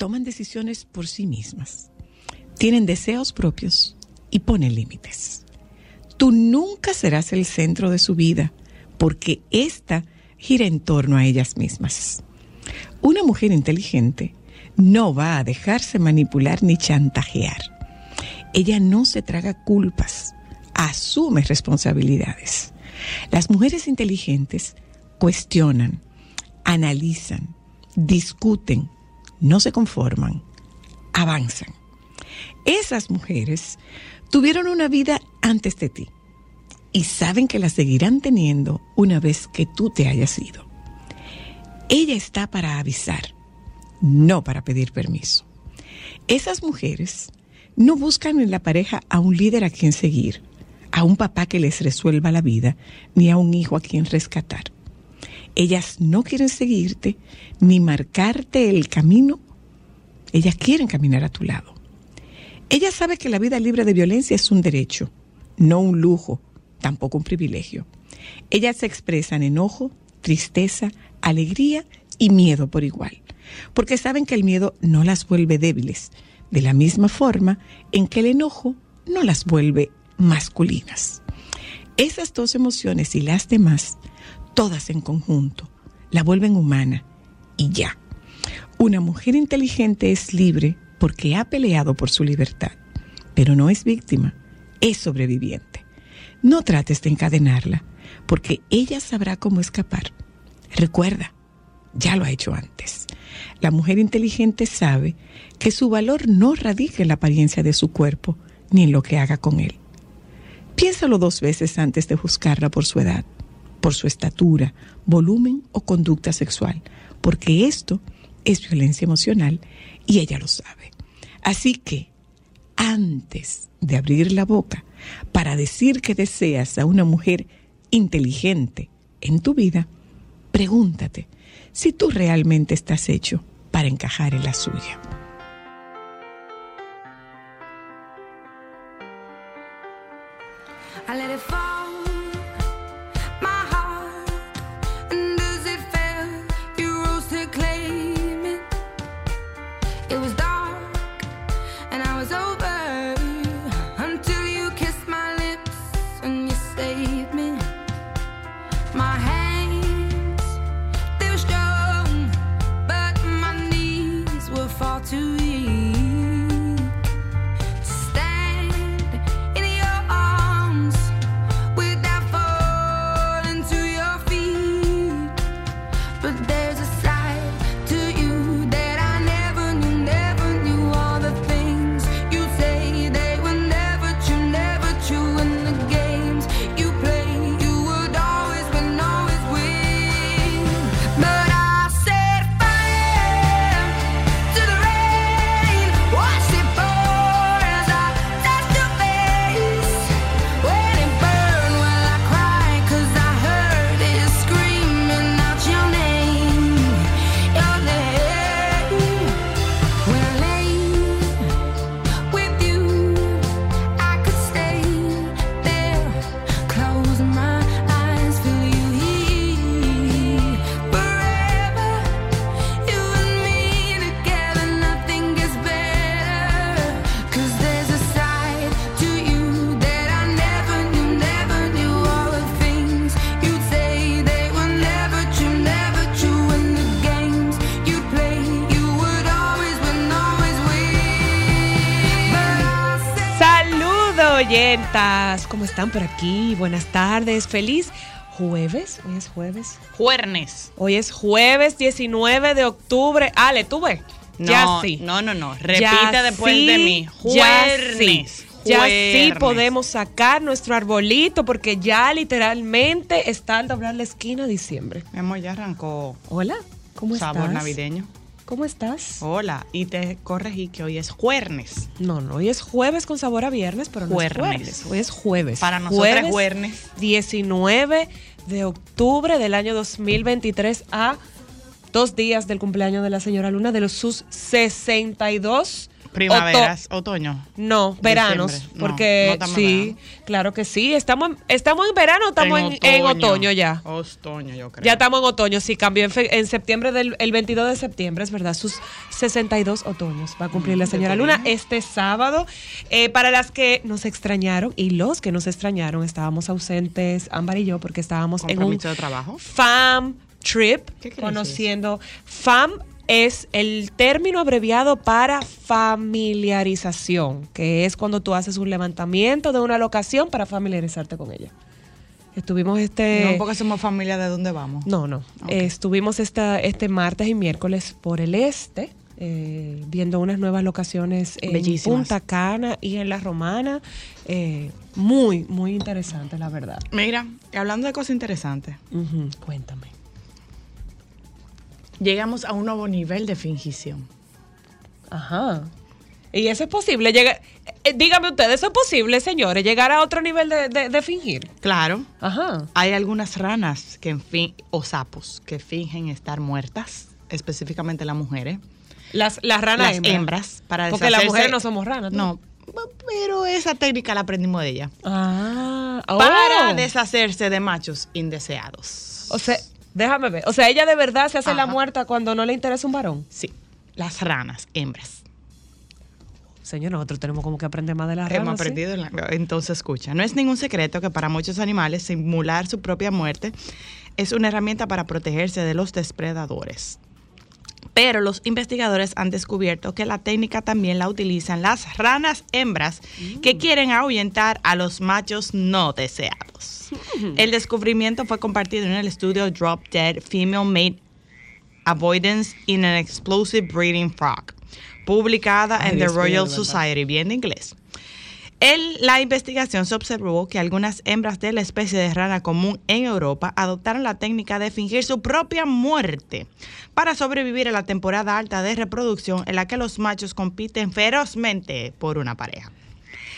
toman decisiones por sí mismas, tienen deseos propios y ponen límites. Tú nunca serás el centro de su vida porque ésta gira en torno a ellas mismas. Una mujer inteligente no va a dejarse manipular ni chantajear. Ella no se traga culpas, asume responsabilidades. Las mujeres inteligentes cuestionan, analizan, discuten, no se conforman, avanzan. Esas mujeres tuvieron una vida antes de ti y saben que la seguirán teniendo una vez que tú te hayas ido. Ella está para avisar, no para pedir permiso. Esas mujeres no buscan en la pareja a un líder a quien seguir, a un papá que les resuelva la vida, ni a un hijo a quien rescatar. Ellas no quieren seguirte ni marcarte el camino. Ellas quieren caminar a tu lado. Ella sabe que la vida libre de violencia es un derecho, no un lujo, tampoco un privilegio. Ellas se expresan enojo, tristeza, alegría y miedo por igual, porque saben que el miedo no las vuelve débiles, de la misma forma en que el enojo no las vuelve masculinas. Esas dos emociones y las demás, todas en conjunto, la vuelven humana y ya. Una mujer inteligente es libre porque ha peleado por su libertad, pero no es víctima, es sobreviviente. No trates de encadenarla, porque ella sabrá cómo escapar. Recuerda, ya lo ha hecho antes. La mujer inteligente sabe que su valor no radica en la apariencia de su cuerpo ni en lo que haga con él. Piénsalo dos veces antes de juzgarla por su edad, por su estatura, volumen o conducta sexual, porque esto es violencia emocional y ella lo sabe. Así que, antes de abrir la boca para decir que deseas a una mujer inteligente en tu vida, pregúntate si tú realmente estás hecho para encajar en la suya. ¿Cómo están por aquí? Buenas tardes, feliz jueves. Hoy es jueves. Juernes. Hoy es jueves 19 de octubre. Ale, ¿tú ves? No, ya sí. No, no, no. Repite después de mí. Juernes. Ya sí podemos sacar nuestro arbolito porque ya literalmente está al doblar la esquina diciembre. Mi amor, ya arrancó. Hola, ¿cómo estás? Sabor navideño. ¿Cómo estás? Hola, y te corregí que hoy es jueves. No, no, hoy es jueves con sabor a viernes, pero no es jueves. Hoy es jueves. Para nosotros es jueves. 19 de octubre del año 2023 a dos días del cumpleaños de la señora Luna de los sus 62 Primaveras, otoño. No, veranos. porque sí, claro que sí. Estamos, estamos en verano o estamos en, otoño. ya. Otoño, yo creo. Ya estamos en otoño. Sí, cambió en, septiembre, del el 22 de septiembre, es verdad. Sus 62 otoños va a cumplir la mm, señora Luna este sábado. Eh, para las que nos extrañaron y los que nos extrañaron, estábamos ausentes, Ámbar y yo, porque estábamos en un de trabajo. FAM trip, conociendo FAM es el término abreviado para familiarización, que es cuando tú haces un levantamiento de una locación para familiarizarte con ella. Estuvimos este... No porque somos familia de dónde vamos. No, no. estuvimos esta, este martes y miércoles por el este, eh, viendo unas nuevas locaciones en Punta Cana y en La Romana. Eh, muy, muy interesante, la verdad. Mira, hablando de cosas interesantes. Cuéntame llegamos a un nuevo nivel de fingición. Ajá. ¿Y eso es posible? Llega, eh, dígame usted, ¿eso es posible, señores? ¿Llegar a otro nivel de, fingir? Claro. Ajá. Hay algunas ranas que en fin, o sapos que fingen estar muertas, específicamente las mujeres. Las, las ranas las hembras. para Porque las mujeres no somos ranas. No, pero esa técnica la aprendimos de ella. Ah, Para oh. deshacerse de machos indeseados. O sea, Déjame ver. O sea, ella de verdad se hace la muerta cuando no le interesa un varón. Sí. Las ranas, hembras. Señor, nosotros tenemos como que aprender más de las ranas. Hemos aprendido. Entonces, escucha. No es ningún secreto que para muchos animales simular su propia muerte es una herramienta para protegerse de los depredadores. Pero los investigadores han descubierto que la técnica también la utilizan las ranas hembras que mm. quieren ahuyentar a los machos no deseados. Mm. El descubrimiento fue compartido en el estudio Drop Dead Female Mate Avoidance in an Explosive Breeding Frog, publicada en The Royal Society, bien de inglés. En la investigación se observó que algunas hembras de la especie de rana común en Europa adoptaron la técnica de fingir su propia muerte para sobrevivir a la temporada alta de reproducción en la que los machos compiten ferozmente por una pareja.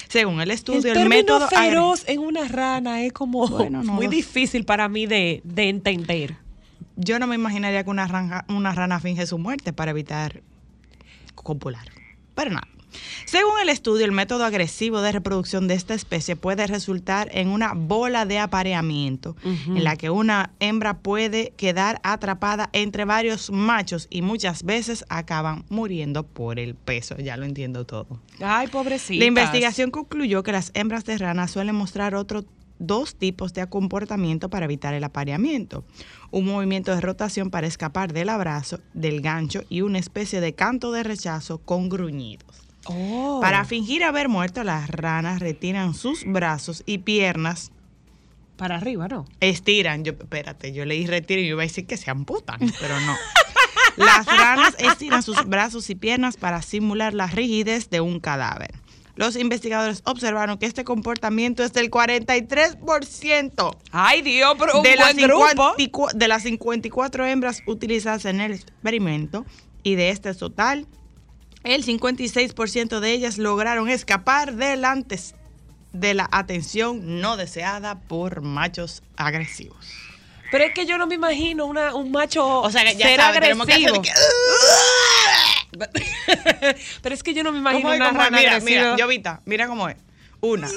Según el estudio, el, método feroz en una rana es como muy difícil para mí de, de, entender. Yo no me imaginaría que una, rana, una rana finge su muerte para evitar copular. Pero nada. Según el estudio, el método agresivo de reproducción de esta especie puede resultar en una bola de apareamiento, en la que una hembra puede quedar atrapada entre varios machos y muchas veces acaban muriendo por el peso. Ya lo entiendo todo. Ay, pobrecita. La investigación concluyó que las hembras de rana suelen mostrar otro dos tipos de comportamiento para evitar el apareamiento. Un movimiento de rotación para escapar del abrazo, del gancho y una especie de canto de rechazo con gruñidos. Oh. Para fingir haber muerto, las ranas retiran sus brazos y piernas. Para arriba, ¿no? Estiran. Yo, espérate, yo leí retiro y yo iba a decir que se amputan, pero no. Las ranas estiran sus brazos y piernas para simular la rigidez de un cadáver. Los investigadores observaron que este comportamiento es del 43%. Ay, Dios, pero un de, buen grupo. de las 54 hembras utilizadas en el experimento y de este total, el 56% de ellas lograron escapar delante de la atención no deseada por machos agresivos. Pero es que yo no me imagino una, un macho o sea, que ya ser agresivo. Pero es que yo no me imagino una mira. Mira, mira cómo es. Una.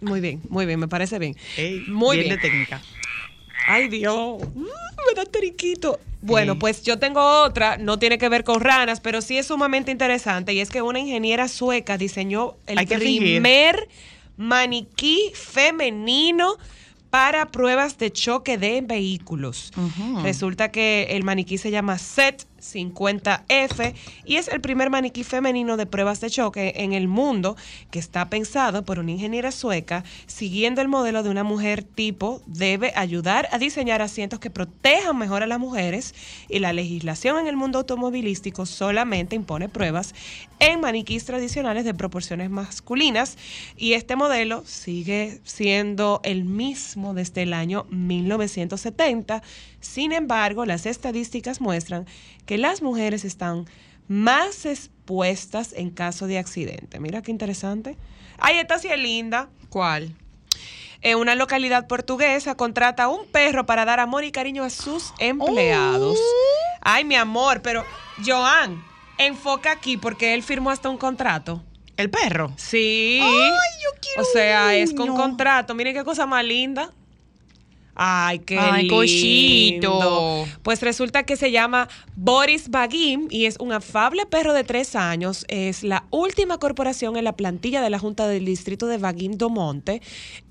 Muy bien, muy bien, me parece bien. muy bien. bien de técnica. Ay, Dios. Mm, me da teriquito. Bueno, pues yo tengo otra, no tiene que ver con ranas, pero sí es sumamente interesante y es que una ingeniera sueca diseñó el primer maniquí femenino para pruebas de choque de vehículos. Resulta que el maniquí se llama SET 50F y es el primer maniquí femenino de pruebas de choque en el mundo que está pensado por una ingeniera sueca siguiendo el modelo de una mujer tipo debe ayudar a diseñar asientos que protejan mejor a las mujeres y la legislación en el mundo automovilístico solamente impone pruebas en maniquís tradicionales de proporciones masculinas y este modelo sigue siendo el mismo desde el año 1970 sin embargo, las estadísticas muestran que las mujeres están más expuestas en caso de accidente. Mira qué interesante. Ay, esta sí es linda. ¿Cuál? En una localidad portuguesa contrata a un perro para dar amor y cariño a sus empleados. Oh. Ay, mi amor, pero Joan, enfoca aquí porque él firmó hasta un contrato. ¿El perro? Sí. Ay, yo quiero O sea, es con uno. contrato. Miren qué cosa más linda. Ay, qué Ay, lindo. cochito. Pues resulta que se llama Boris Bagim y es un afable perro de tres años. Es la última corporación en la plantilla de la Junta del Distrito de Bagim do Monte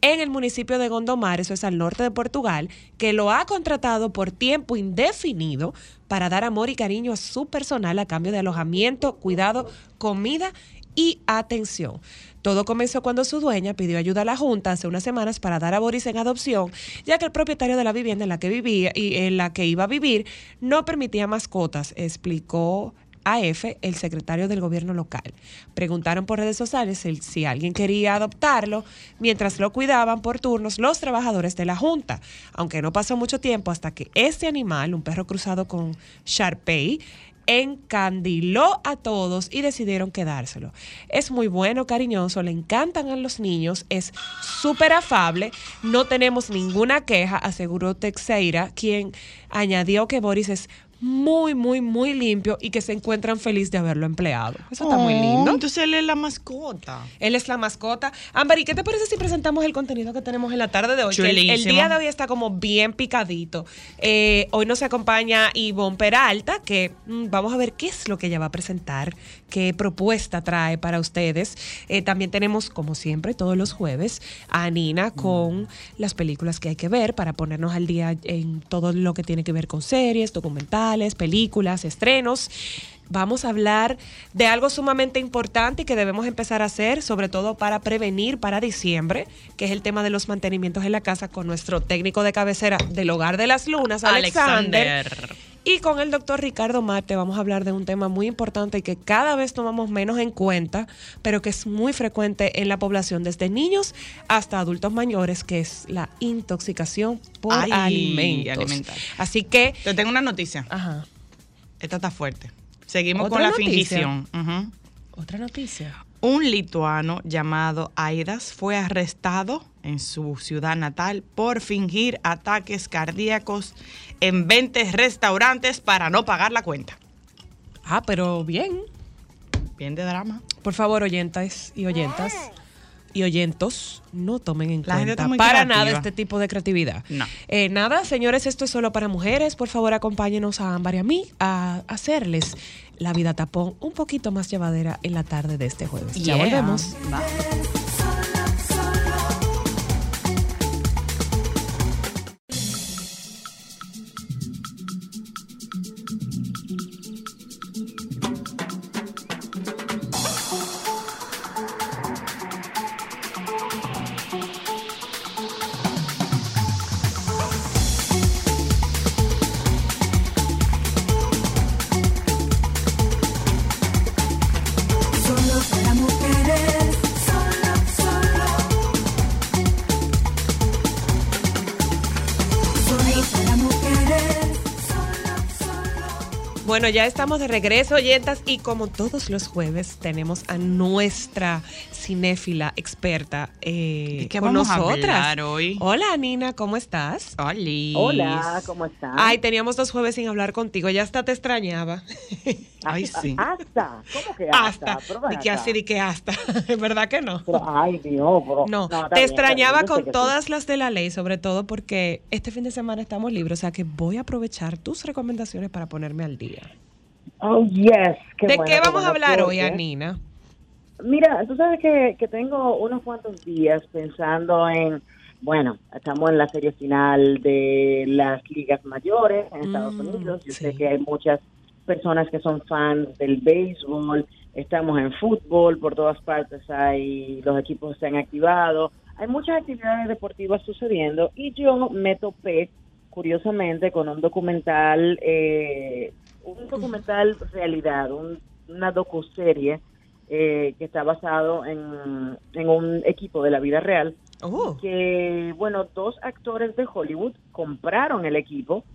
en el municipio de Gondomar, eso es al norte de Portugal, que lo ha contratado por tiempo indefinido para dar amor y cariño a su personal a cambio de alojamiento, cuidado, comida y atención. Todo comenzó cuando su dueña pidió ayuda a la Junta hace unas semanas para dar a Boris en adopción, ya que el propietario de la vivienda en la que vivía y en la que iba a vivir no permitía mascotas, explicó AF, el secretario del gobierno local. Preguntaron por redes sociales si alguien quería adoptarlo, mientras lo cuidaban por turnos los trabajadores de la Junta, aunque no pasó mucho tiempo hasta que este animal, un perro cruzado con Sharpei, encandiló a todos y decidieron quedárselo. Es muy bueno, cariñoso, le encantan a los niños, es súper afable, no tenemos ninguna queja, aseguró Texeira, quien añadió que Boris es muy, muy, muy limpio y que se encuentran feliz de haberlo empleado. Eso está muy Oh, lindo. Entonces él es la mascota. Él es la mascota. Ámbar, ¿y qué te parece si presentamos el contenido que tenemos en la tarde de hoy? Que el, día de hoy está como bien picadito. Eh, hoy nos acompaña Ivonne Peralta, que mm, vamos a ver qué es lo que ella va a presentar, qué propuesta trae para ustedes. Eh, también tenemos, como siempre, todos los jueves, a Nina con las películas que hay que ver para ponernos al día en todo lo que tiene que ver con series, documentales, películas, estrenos. Vamos a hablar de algo sumamente importante y que debemos empezar a hacer, sobre todo para prevenir para diciembre, que es el tema de los mantenimientos en la casa con nuestro técnico de cabecera del Hogar de las Lunas, Alexander. Alexander. Y con el doctor Ricardo Marte vamos a hablar de un tema muy importante y que cada vez tomamos menos en cuenta, pero que es muy frecuente en la población, desde niños hasta adultos mayores, que es la intoxicación por Ay, alimentos. Así que, Te tengo una noticia. ajá, Esta está fuerte. Seguimos ¿Otra con la noticia? fingición. Ujú. otra noticia. Un lituano llamado Aidas fue arrestado en su ciudad natal por fingir ataques cardíacos en 20 restaurantes para no pagar la cuenta. Ah, pero bien. Bien de drama. Por favor, oyentas y oyentas y oyentos, no tomen en La cuenta para creativa. nada este tipo de creatividad. No. Eh, nada, señores, esto es solo para mujeres. Por favor, acompáñenos a Ámbar y a mí a hacerles la vida tapón un poquito más llevadera en la tarde de este jueves. Ya volvemos. Bueno, ya estamos de regreso, oyentas, y como todos los jueves, tenemos a nuestra cinéfila experta eh, ¿De qué con vamos a nosotras. hablar hoy? Hola, Nina, ¿cómo estás? Hola, ¿cómo están? Ay, teníamos dos jueves sin hablar contigo, ya hasta te extrañaba. Ay, sí. Hasta, ¿cómo que hasta? Hasta, di que así, di que hasta, ¿verdad que no? Pero, ay, Dios. No, está te bien, extrañaba con todas las de la ley, sobre todo porque este fin de semana estamos libres, o sea que voy a aprovechar tus recomendaciones para ponerme al día. Oh, yes. Qué ¿De bueno, qué vamos a hablar hoy, Anina? Mira, tú sabes que, que tengo unos cuantos días pensando en... Bueno, estamos en la serie final de las ligas mayores en Estados Mm, Unidos. Yo sí. sé que hay muchas personas que son fans del béisbol. Estamos en fútbol, por todas partes hay los equipos se han activado. Hay muchas actividades deportivas sucediendo y yo me topé curiosamente con un documental, eh, un documental realidad, un- una docuserie eh, que está basado en, en un equipo de la vida real Oh, que, bueno, dos actores de Hollywood compraron el equipo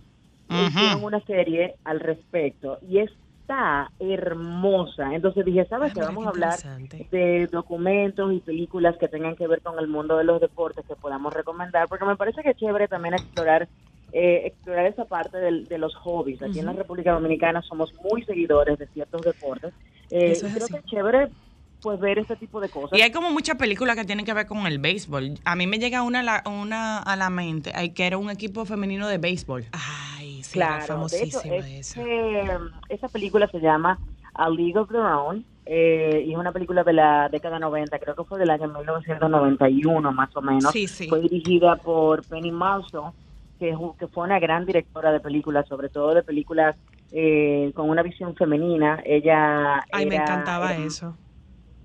Ujú. hicieron una serie al respecto y está hermosa. Entonces dije, ¿sabes Ah, qué? Vamos a hablar de documentos y películas que tengan que ver con el mundo de los deportes que podamos recomendar, porque me parece que es chévere también explorar eh, explorar esa parte del- de los hobbies. Aquí en la República Dominicana somos muy seguidores de ciertos deportes. Eh, Eso es creo así. que es chévere pues ver este tipo de cosas. Y hay como muchas películas que tienen que ver con el béisbol. A mí me llega una, a la- una a la mente, ay, que era un equipo femenino de béisbol. Ay, sí, Claro, de hecho, famosísima es- esa. eh, esa película se llama A League of Their Own eh, y es una película de la década 90, creo que fue del año 1991 más o menos. Sí, sí. Fue dirigida por Penny Marshall, que, es un- que fue una gran directora de películas, sobre todo de películas eh, con una visión femenina. Ella Ay, me era- encantaba era- eso.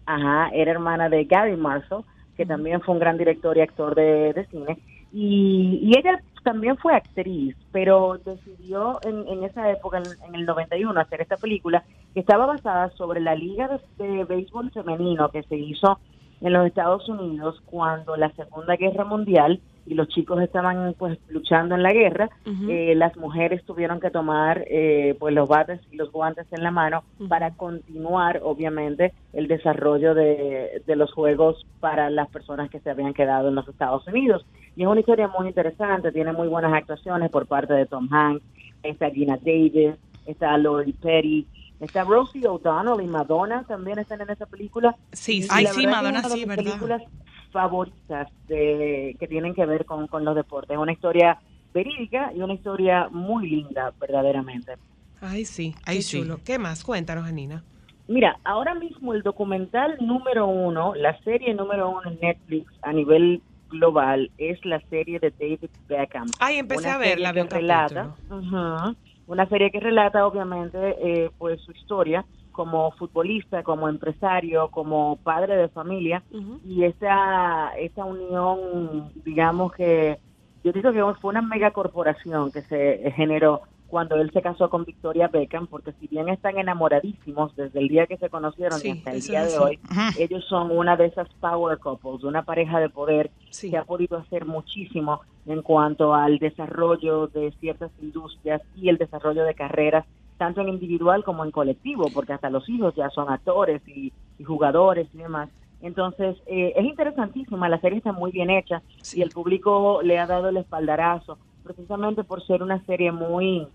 Ajá, era hermana de Gary Marshall, que también fue un gran director y actor de, de cine. Y, y ella también fue actriz, pero decidió en, en esa época, en, en el 91, hacer esta película que estaba basada sobre la liga de, de béisbol femenino que se hizo en los Estados Unidos cuando la Segunda Guerra Mundial y los chicos estaban pues luchando en la guerra, eh, las mujeres tuvieron que tomar eh, pues los bates y los guantes en la mano para continuar obviamente el desarrollo de, de los juegos para las personas que se habían quedado en los Estados Unidos. Y es una historia muy interesante, tiene muy buenas actuaciones por parte de Tom Hanks, está Gina Davis, está Lori Petty, está Rosie O'Donnell y Madonna también están en esa película. Sí, sí. Ay, sí, Madonna es sí, ¿verdad? películas favoritas de, que tienen que ver con, con los deportes. Es una historia verídica y una historia muy linda, verdaderamente. Ay, sí, Ay, qué sí. ¿Qué más? Cuéntanos, Anina. Mira, ahora mismo el documental número uno, la serie número uno en Netflix a nivel global es la serie de David Beckham. Ay, empecé Una a verla, un relata, ujú, una serie que relata obviamente eh, pues su historia como futbolista, como empresario, como padre de familia y esa esa unión, digamos que yo digo que fue una megacorporación que se generó cuando él se casó con Victoria Beckham, porque si bien están enamoradísimos desde el día que se conocieron Sí, y hasta el día de hoy, ellos son una de esas power couples, una pareja de poder Sí. que ha podido hacer muchísimo en cuanto al desarrollo de ciertas industrias y el desarrollo de carreras, tanto en individual como en colectivo, porque hasta los hijos ya son actores y, y jugadores y demás. Entonces, eh, es interesantísima, la serie está muy bien hecha Sí. y el público le ha dado el espaldarazo, precisamente por ser una serie muy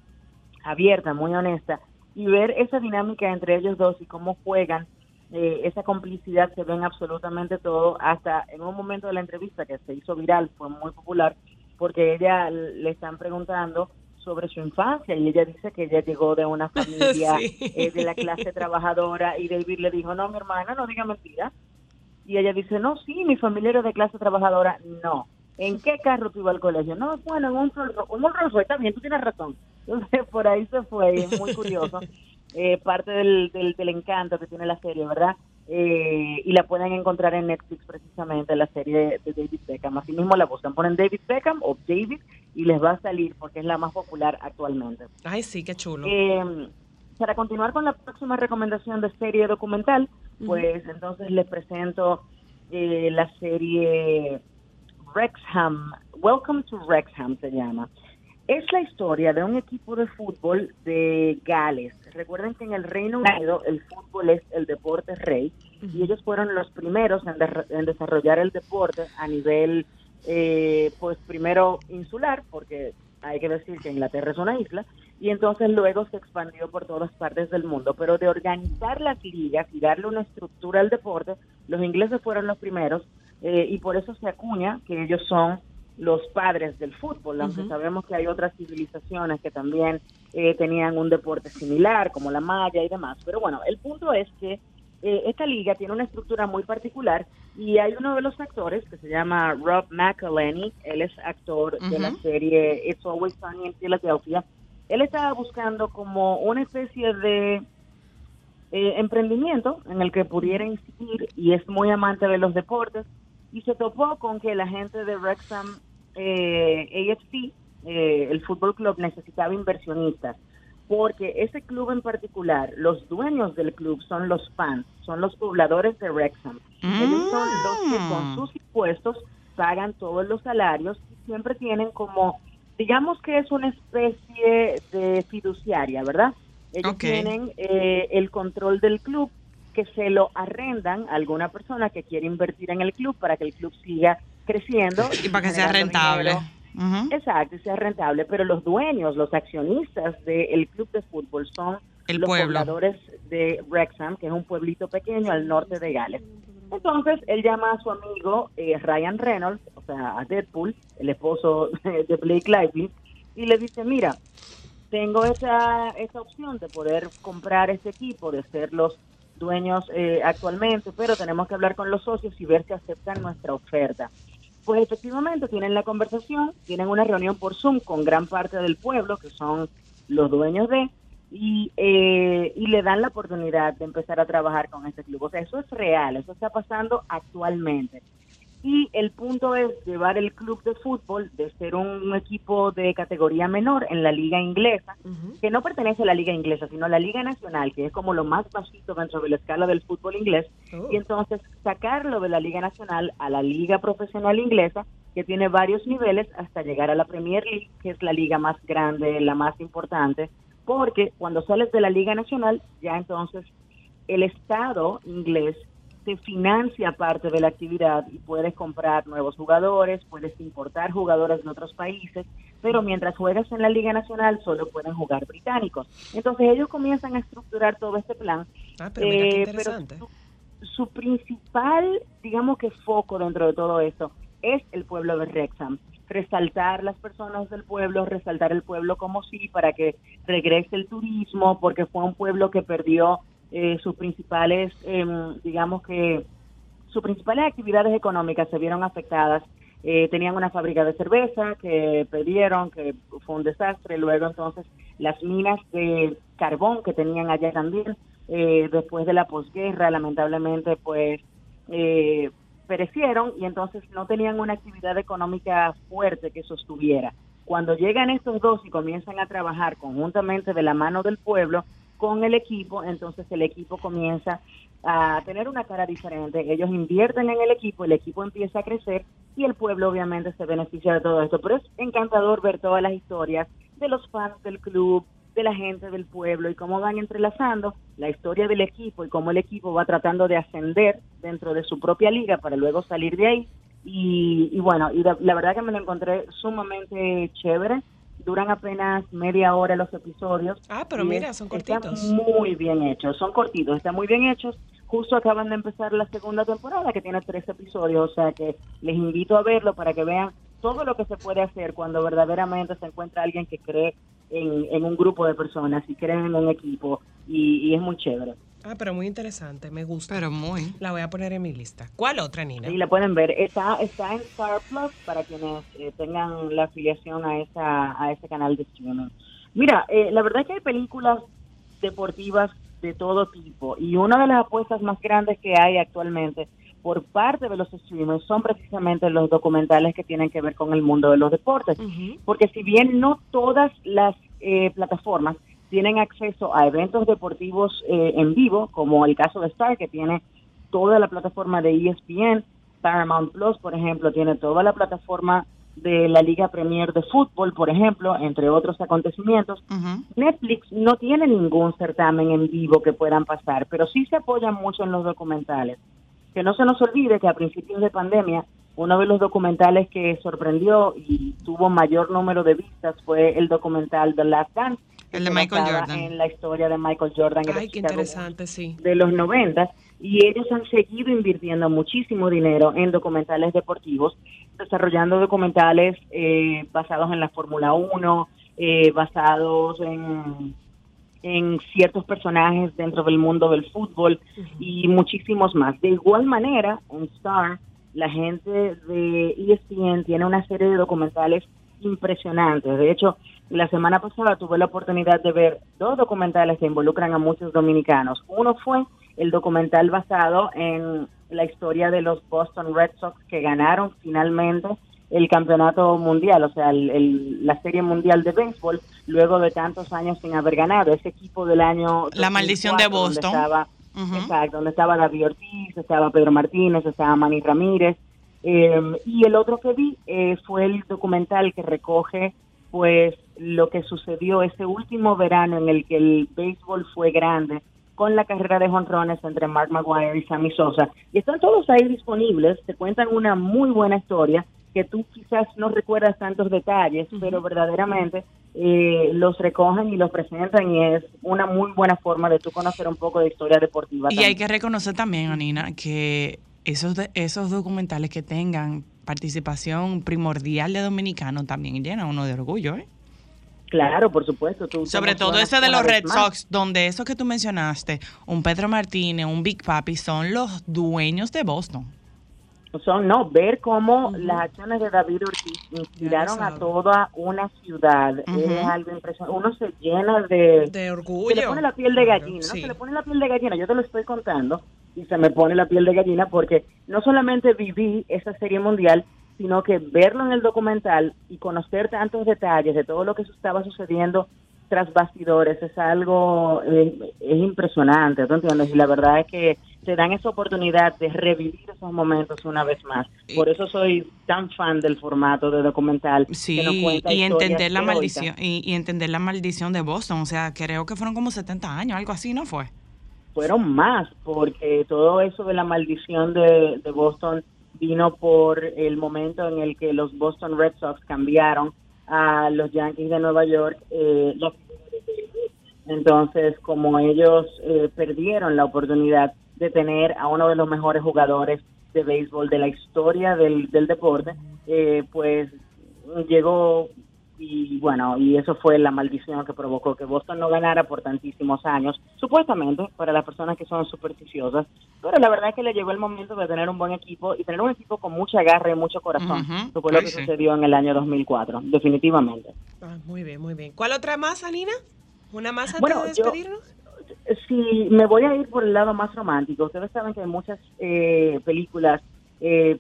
abierta, muy honesta, y ver esa dinámica entre ellos dos y cómo juegan, eh, esa complicidad se ve en absolutamente todo, hasta en un momento de la entrevista que se hizo viral, fue muy popular, porque ella le están preguntando sobre su infancia y ella dice que ella llegó de una familia Sí. eh, de la clase trabajadora y David le dijo, no, mi hermana, no diga mentira. Y ella dice, no, sí, mi familia era de clase trabajadora. No. ¿En qué carro tú ibas al colegio? No, bueno, en un Rolls Royce. Está bien, tú tienes razón. Entonces, por ahí se fue, es muy curioso. Eh, parte del, del, del encanto que tiene la serie, ¿verdad? Eh, y la pueden encontrar en Netflix precisamente, la serie de, de David Beckham. Así mismo la buscan, ponen David Beckham o David y les va a salir porque es la más popular actualmente. Ay, sí, qué chulo. Eh, para continuar con la próxima recomendación de serie documental, pues entonces les presento eh, la serie Wrexham, Welcome to Wrexham se llama. Es la historia de un equipo de fútbol de Gales. Recuerden que en el Reino Unido el fútbol es el deporte rey y ellos fueron los primeros en, de- en desarrollar el deporte a nivel, eh, pues primero insular, porque hay que decir que Inglaterra es una isla, y entonces luego se expandió por todas partes del mundo. Pero de organizar las ligas y darle una estructura al deporte, los ingleses fueron los primeros eh, y por eso se acuña que ellos son los padres del fútbol, aunque sabemos que hay otras civilizaciones que también eh, tenían un deporte similar, como la maya y demás. Pero bueno, el punto es que eh, esta liga tiene una estructura muy particular y hay uno de los actores que se llama Rob McElhenney, él es actor de la serie It's Always Sunny in Philadelphia. Él estaba buscando como una especie de eh, emprendimiento en el que pudiera incidir y es muy amante de los deportes y se topó con que la gente de Wrexham eh, AFC, eh, el fútbol club, necesitaba inversionistas porque ese club en particular, los dueños del club son los fans, son los pobladores de Wrexham. Ellos son los que con sus impuestos pagan todos los salarios y siempre tienen como, digamos que es una especie de fiduciaria, ¿verdad? Ellos tienen eh, el control del club que se lo arrendan a alguna persona que quiere invertir en el club para que el club siga creciendo Y para que sea rentable. Exacto, y sea rentable, pero los dueños, los accionistas del club de fútbol son El los pueblo. pobladores de Wrexham, que es un pueblito pequeño al norte de Gales. Entonces, él llama a su amigo eh, Ryan Reynolds, o sea, a Deadpool, el esposo de Blake Lively, y le dice, mira, tengo esa, esa opción de poder comprar este equipo, de ser los dueños eh, actualmente, pero tenemos que hablar con los socios y ver si aceptan nuestra oferta. Pues efectivamente tienen la conversación, tienen una reunión por Zoom con gran parte del pueblo, que son los dueños de, y, eh, y le dan la oportunidad de empezar a trabajar con este club. O sea, eso es real, eso está pasando actualmente. Y el punto es llevar el club de fútbol de ser un equipo de categoría menor en la liga inglesa, que no pertenece a la liga inglesa, sino a la liga nacional, que es como lo más bajito dentro de la escala del fútbol inglés, Oh. y entonces sacarlo de la liga nacional a la liga profesional inglesa, que tiene varios niveles hasta llegar a la Premier League, que es la liga más grande, la más importante, porque cuando sales de la liga nacional, ya entonces el Estado inglés te financia parte de la actividad y puedes comprar nuevos jugadores, puedes importar jugadores de otros países, pero mientras juegas en la Liga Nacional solo pueden jugar británicos. Entonces ellos comienzan a estructurar todo este plan. Ah, pero mira qué Eh, interesante. su, su principal, digamos que foco dentro de todo esto es el pueblo de Wrexham. Resaltar las personas del pueblo, resaltar el pueblo como sí, para que regrese el turismo, porque fue un pueblo que perdió eh, sus principales, em, digamos que sus principales actividades económicas se vieron afectadas. Eh, tenían una fábrica de cerveza que perdieron, que fue un desastre. Luego entonces las minas de carbón que tenían allá también, eh, después de la posguerra, lamentablemente, pues eh, perecieron y entonces no tenían una actividad económica fuerte que sostuviera. Cuando llegan estos dos y comienzan a trabajar conjuntamente de la mano del pueblo con el equipo, entonces el equipo comienza a tener una cara diferente. Ellos invierten en el equipo, el equipo empieza a crecer y el pueblo obviamente se beneficia de todo esto. Pero es encantador ver todas las historias de los fans del club, de la gente del pueblo y cómo van entrelazando la historia del equipo y cómo el equipo va tratando de ascender dentro de su propia liga para luego salir de ahí. Y, y bueno, y la, la verdad que me lo encontré sumamente chévere. Duran apenas media hora los episodios. Ah, pero mira, son están cortitos. muy bien hechos, son cortitos, están muy bien hechos. Justo acaban de empezar la segunda temporada que tiene tres episodios, o sea que les invito a verlo para que vean todo lo que se puede hacer cuando verdaderamente se encuentra alguien que cree en, en un grupo de personas y cree en un equipo y, y es muy chévere. Ah, pero muy interesante, me gusta. Pero muy. La voy a poner en mi lista. ¿Cuál otra, Nina? Ahí la pueden ver. Está, está en Star Plus para quienes eh, tengan la afiliación a esa a ese canal de streaming. Mira, eh, la verdad es que hay películas deportivas de todo tipo y una de las apuestas más grandes que hay actualmente por parte de los streamers son precisamente los documentales que tienen que ver con el mundo de los deportes. Porque si bien no todas las eh, plataformas tienen acceso a eventos deportivos eh, en vivo, como el caso de Star, que tiene toda la plataforma de ESPN, Paramount Plus, por ejemplo, tiene toda la plataforma de la Liga Premier de Fútbol, por ejemplo, entre otros acontecimientos. Netflix no tiene ningún certamen en vivo que puedan pasar, pero sí se apoyan mucho en los documentales. Que no se nos olvide que a principios de pandemia, uno de los documentales que sorprendió y tuvo mayor número de vistas fue el documental The Last Dance. El de Michael Jordan. En la historia de Michael Jordan. Ay, qué interesante, sí. de los 90 y ellos han seguido invirtiendo muchísimo dinero en documentales deportivos, desarrollando documentales eh, basados en la Fórmula 1, eh, basados en, en ciertos personajes dentro del mundo del fútbol y muchísimos más. De igual manera, en Star, la gente de ESPN tiene una serie de documentales impresionantes. De hecho, la semana pasada tuve la oportunidad de ver dos documentales que involucran a muchos dominicanos. Uno fue el documental basado en la historia de los Boston Red Sox que ganaron finalmente el campeonato mundial, o sea, el- el- la serie mundial de béisbol, luego de tantos años sin haber ganado. Ese equipo del año... La maldición de 2004, donde Boston. estaba- Ujú. Exacto, donde estaba David Ortiz, estaba Pedro Martínez, estaba Manny Ramírez. eh, y el otro que vi eh, fue el documental que recoge pues lo que sucedió ese último verano en el que el béisbol fue grande con la carrera de jonrones entre Mark Maguire y Sammy Sosa. Y están todos ahí disponibles, te cuentan una muy buena historia que tú quizás no recuerdas tantos detalles, pero verdaderamente eh, los recogen y los presentan y es una muy buena forma de tú conocer un poco de historia deportiva. Y también. hay que reconocer también, Anina, que esos, de- esos documentales que tengan participación primordial de dominicanos también llenan uno de orgullo, ¿eh? Claro, por supuesto. tú Sobre todo ese de los Red más. Sox, donde eso que tú mencionaste, un Pedro Martínez, un Big Papi, son los dueños de Boston. Son, no, ver cómo las acciones de David Ortiz inspiraron a toda una ciudad. Es algo impresionante. Uno se llena de... De Se orgullo. le pone la piel de Claro, gallina, ¿no? sí. Se le pone la piel de gallina. Yo te lo estoy contando y se me pone la piel de gallina porque no solamente viví esa serie mundial, sino que verlo en el documental y conocer tantos detalles de todo lo que estaba sucediendo tras bastidores es algo, eh, es impresionante, ¿tú entiendes? Y la verdad es que te dan esa oportunidad de revivir esos momentos una vez más. Por eso soy tan fan del formato de documental. Sí, que nos cuenta y entender la maldición y, y entender la maldición de Boston, o sea, creo que fueron como 70 años, algo así, ¿no fue? Fueron más, porque todo eso de la maldición de, Boston vino por el momento en el que los Boston Red Sox cambiaron a los Yankees de Nueva York. eh. Entonces, como ellos eh, perdieron la oportunidad de tener a uno de los mejores jugadores de béisbol de la historia del, del deporte, eh, pues llegó y bueno, y eso fue la maldición que provocó que Boston no ganara por tantísimos años, supuestamente para las personas que son supersticiosas, pero la verdad es que le llegó el momento de tener un buen equipo y tener un equipo con mucha garra y mucho corazón, Ujú. que fue lo Ay, que sí. sucedió en el año 2004, definitivamente. Ah, muy bien, muy bien. ¿Cuál otra más, Anina? ¿Una más antes Bueno, de yo- despedirnos? si me voy a ir por el lado más romántico, ustedes saben que hay muchas eh, películas eh,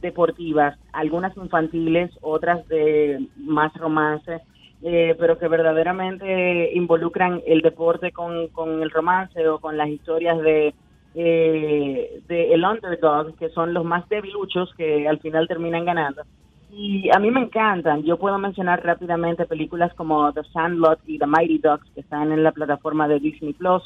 deportivas, algunas infantiles, otras de más romance, eh, pero que verdaderamente involucran el deporte con, con el romance o con las historias de, eh, de el underdog, que son los más debiluchos que al final terminan ganando. Y a mí me encantan. Yo puedo mencionar rápidamente películas como The Sandlot y The Mighty Ducks que están en la plataforma de Disney Plus.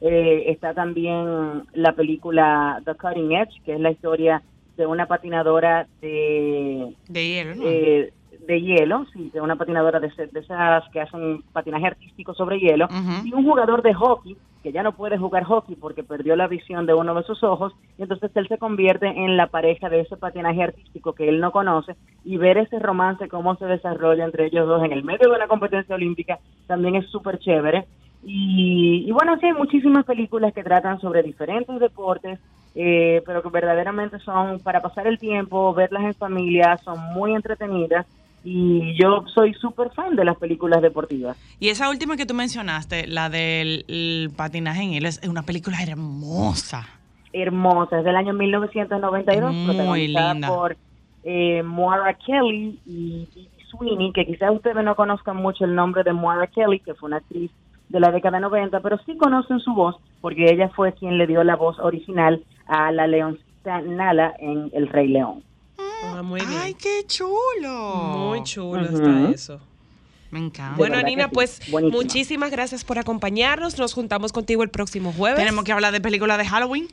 Eh, está también la película The Cutting Edge, que es la historia de una patinadora de, De hielo, eh, de hielo, sí, de una patinadora de, esas que hacen patinaje artístico sobre hielo, y un jugador de hockey que ya no puede jugar hockey porque perdió la visión de uno de sus ojos, y entonces él se convierte en la pareja de ese patinaje artístico que él no conoce, y ver ese romance, cómo se desarrolla entre ellos dos en el medio de una competencia olímpica, también es súper chévere. Y, y bueno, sí, hay muchísimas películas que tratan sobre diferentes deportes, eh, pero que verdaderamente son para pasar el tiempo, verlas en familia, son muy entretenidas. Y yo soy súper fan de las películas deportivas. Y esa última que tú mencionaste, la del el patinaje en hielo, es una película hermosa. hermosa, es del año 1992, Muy protagonizada linda. por eh, Moira Kelly y Sweeney, que quizás ustedes no conozcan mucho el nombre de Moira Kelly, que fue una actriz de la década 90, pero sí conocen su voz, porque ella fue quien le dio la voz original a la leoncita Nala en El Rey León. Ah, muy bien. ¡Ay, qué chulo! Muy chulo está eso. Me encanta. Bueno, Nina, sí. pues muchísimas gracias por acompañarnos. Nos juntamos contigo el próximo jueves. Tenemos que hablar de películas de Halloween.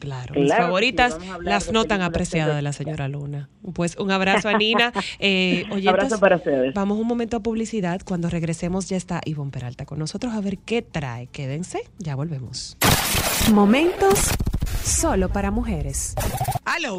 Claro, Claro mis favoritas, las no tan apreciadas de la señora Luna. Pues un abrazo a Nina. Eh, oyentes, Abrazo para ustedes. Vamos un momento a publicidad. Cuando regresemos ya está Ivonne Peralta con nosotros a ver qué trae. Quédense, ya volvemos. Momentos solo para mujeres.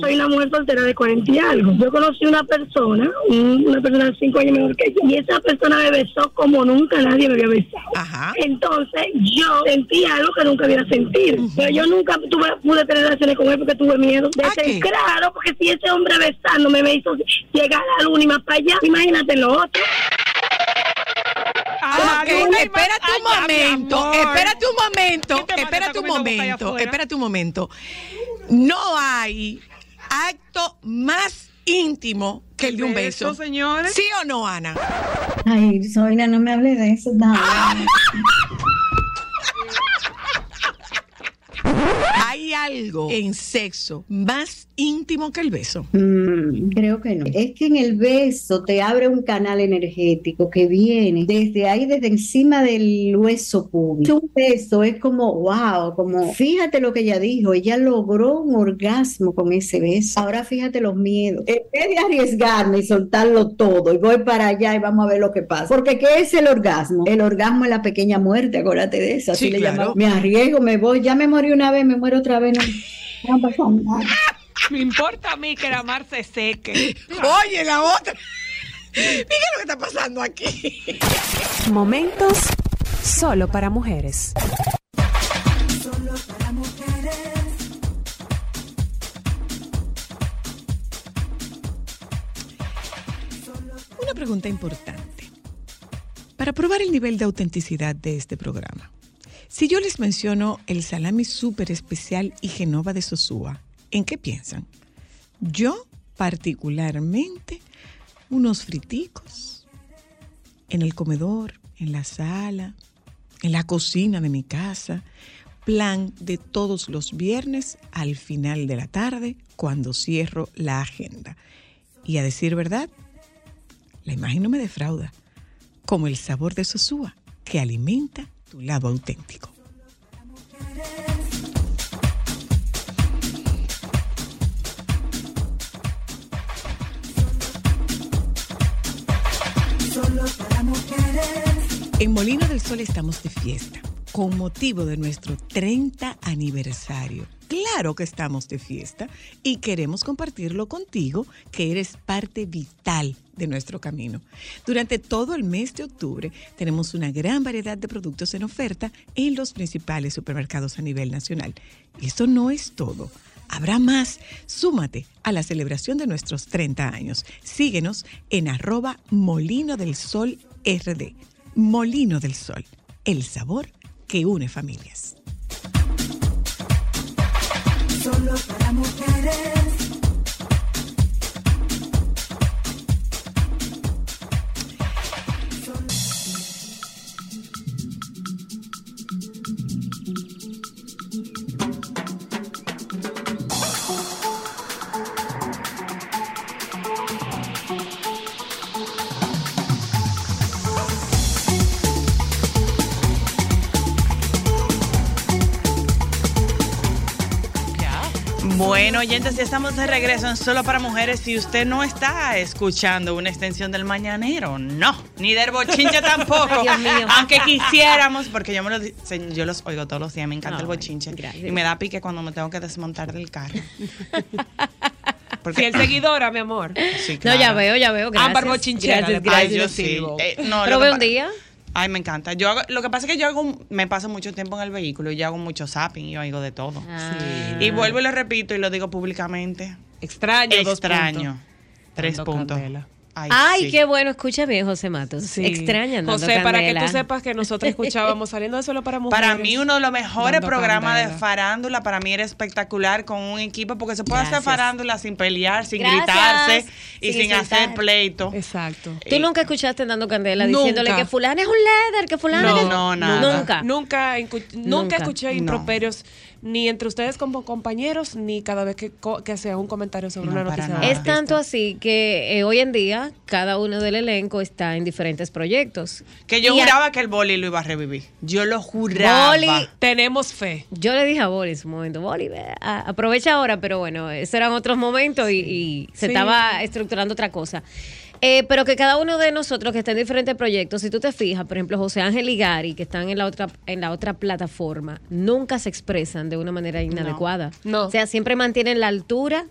Soy una mujer soltera de 40 y algo. Yo conocí una persona, un- una persona de 5 años menor que yo, y esa persona me besó como nunca nadie me había besado. Ajá. Entonces yo sentí algo que nunca había sentido. Pero yo nunca tuve, pude tener relaciones con él porque tuve miedo. De claro, porque si ese hombre besándome me hizo llegar a la luna y más para allá, imagínate lo otro. Ah, Ok, Luna y espérate un momento, espérate un momento, ¿Quién te manda espérate un momento, espérate un momento. No hay acto más íntimo que el de un beso. señores. ¿Sí o no, Ana? Ay, Zoila, no me hable de eso, dale. Ay, algo en sexo más íntimo que el beso? Mm, creo que no. Es que en el beso te abre un canal energético que viene desde ahí, desde encima del hueso público. Un beso es como, wow, como, fíjate lo que ella dijo, ella logró un orgasmo con ese beso. Ahora fíjate los miedos. En vez de arriesgarme y soltarlo todo y voy para allá y vamos a ver lo que pasa. Porque ¿qué es el orgasmo? El orgasmo es la pequeña muerte, acuérdate de eso. Así Sí, le claro. llamamos. Me arriesgo, me voy, ya me morí una vez, me muero otra vez. No, no pasa nada. Me importa a mí que la mar se seque. Oye, la otra. Mira lo que está pasando aquí. Momentos solo para mujeres. Solo para mujeres. Una pregunta importante. Para probar el nivel de autenticidad de este programa, si yo les menciono el salami súper especial y genova de Sosúa, ¿en qué piensan? Yo, particularmente, unos friticos en el comedor, en la sala, en la cocina de mi casa, plan de todos los viernes al final de la tarde cuando cierro la agenda. Y a decir verdad, la imagen no me defrauda, como el sabor de Sosúa, que alimenta tu lado auténtico. En Molino del Sol estamos de fiesta, con motivo de nuestro 30 aniversario. Claro que estamos de fiesta y queremos compartirlo contigo, que eres parte vital de nuestro camino. Durante todo el mes de octubre tenemos una gran variedad de productos en oferta en los principales supermercados a nivel nacional. Y eso no es todo. Habrá más. Súmate a la celebración de nuestros 30 años. Síguenos en arroba Molino del Sol RD. Molino del Sol, el sabor que une familias. Solo para mujeres. Bueno, oyentes, ya estamos de regreso en Solo para Mujeres. Si usted no está escuchando una extensión del Mañanero, no, ni del bochinche tampoco. Ay, Dios mío. Aunque quisiéramos, porque yo, me lo, di- se- yo los oigo todos los días, me encanta el Ay, bochinche. gracias. Y me da pique cuando me tengo que desmontar del carro. Fiel seguidora, mi amor. Sí, No, ya veo, ya veo. Gracias. Ámbar bochinchera, Gracias, Ay, gracias. yo lo sí. sirvo. Eh, no, Pero ve un día. Ay, me encanta. Yo hago- lo que pasa es que yo hago, me paso mucho tiempo en el vehículo y yo hago mucho zapping y yo oigo de todo. Ah. Y vuelvo y lo repito y lo digo públicamente. Extraño, dos Extraño. puntos. Tres puntos. candela. Ay, sí. qué bueno. Escucha bien, José Matos. Sí. Extrañan dando José, para que tú sepas que nosotros escuchábamos saliendo de solo para mujeres. Para mí uno de los mejores programas de farándula, para mí era espectacular con un equipo, porque se puede hacer farándula sin pelear, sin Gracias. gritarse y Sin sin, hacer pleito. Exacto. Tú nunca escuchaste dando candela Nunca. diciéndole que fulano es un líder, que fulano es... No, nada. Nunca. Nunca, nunca, Nunca. escuché No. Ni entre ustedes como compañeros, ni cada vez que, co- que hacía un comentario sobre No, una noticia. de Es tanto así que eh, hoy en día cada uno del elenco está en diferentes proyectos. Que yo Y a- juraba que el boli lo iba a revivir. Yo lo juraba. Boli- Tenemos fe. Yo le dije a Boli en su momento, Boli, a- aprovecha ahora, pero bueno, esos eran otros momentos y, y se Sí. estaba estructurando otra cosa. Eh, pero que cada uno de nosotros que está en diferentes proyectos, si tú te fijas, por ejemplo, José Ángel y Gary, que están en la otra, en la otra plataforma, nunca se expresan de una manera inadecuada. No. O sea, siempre mantienen la altura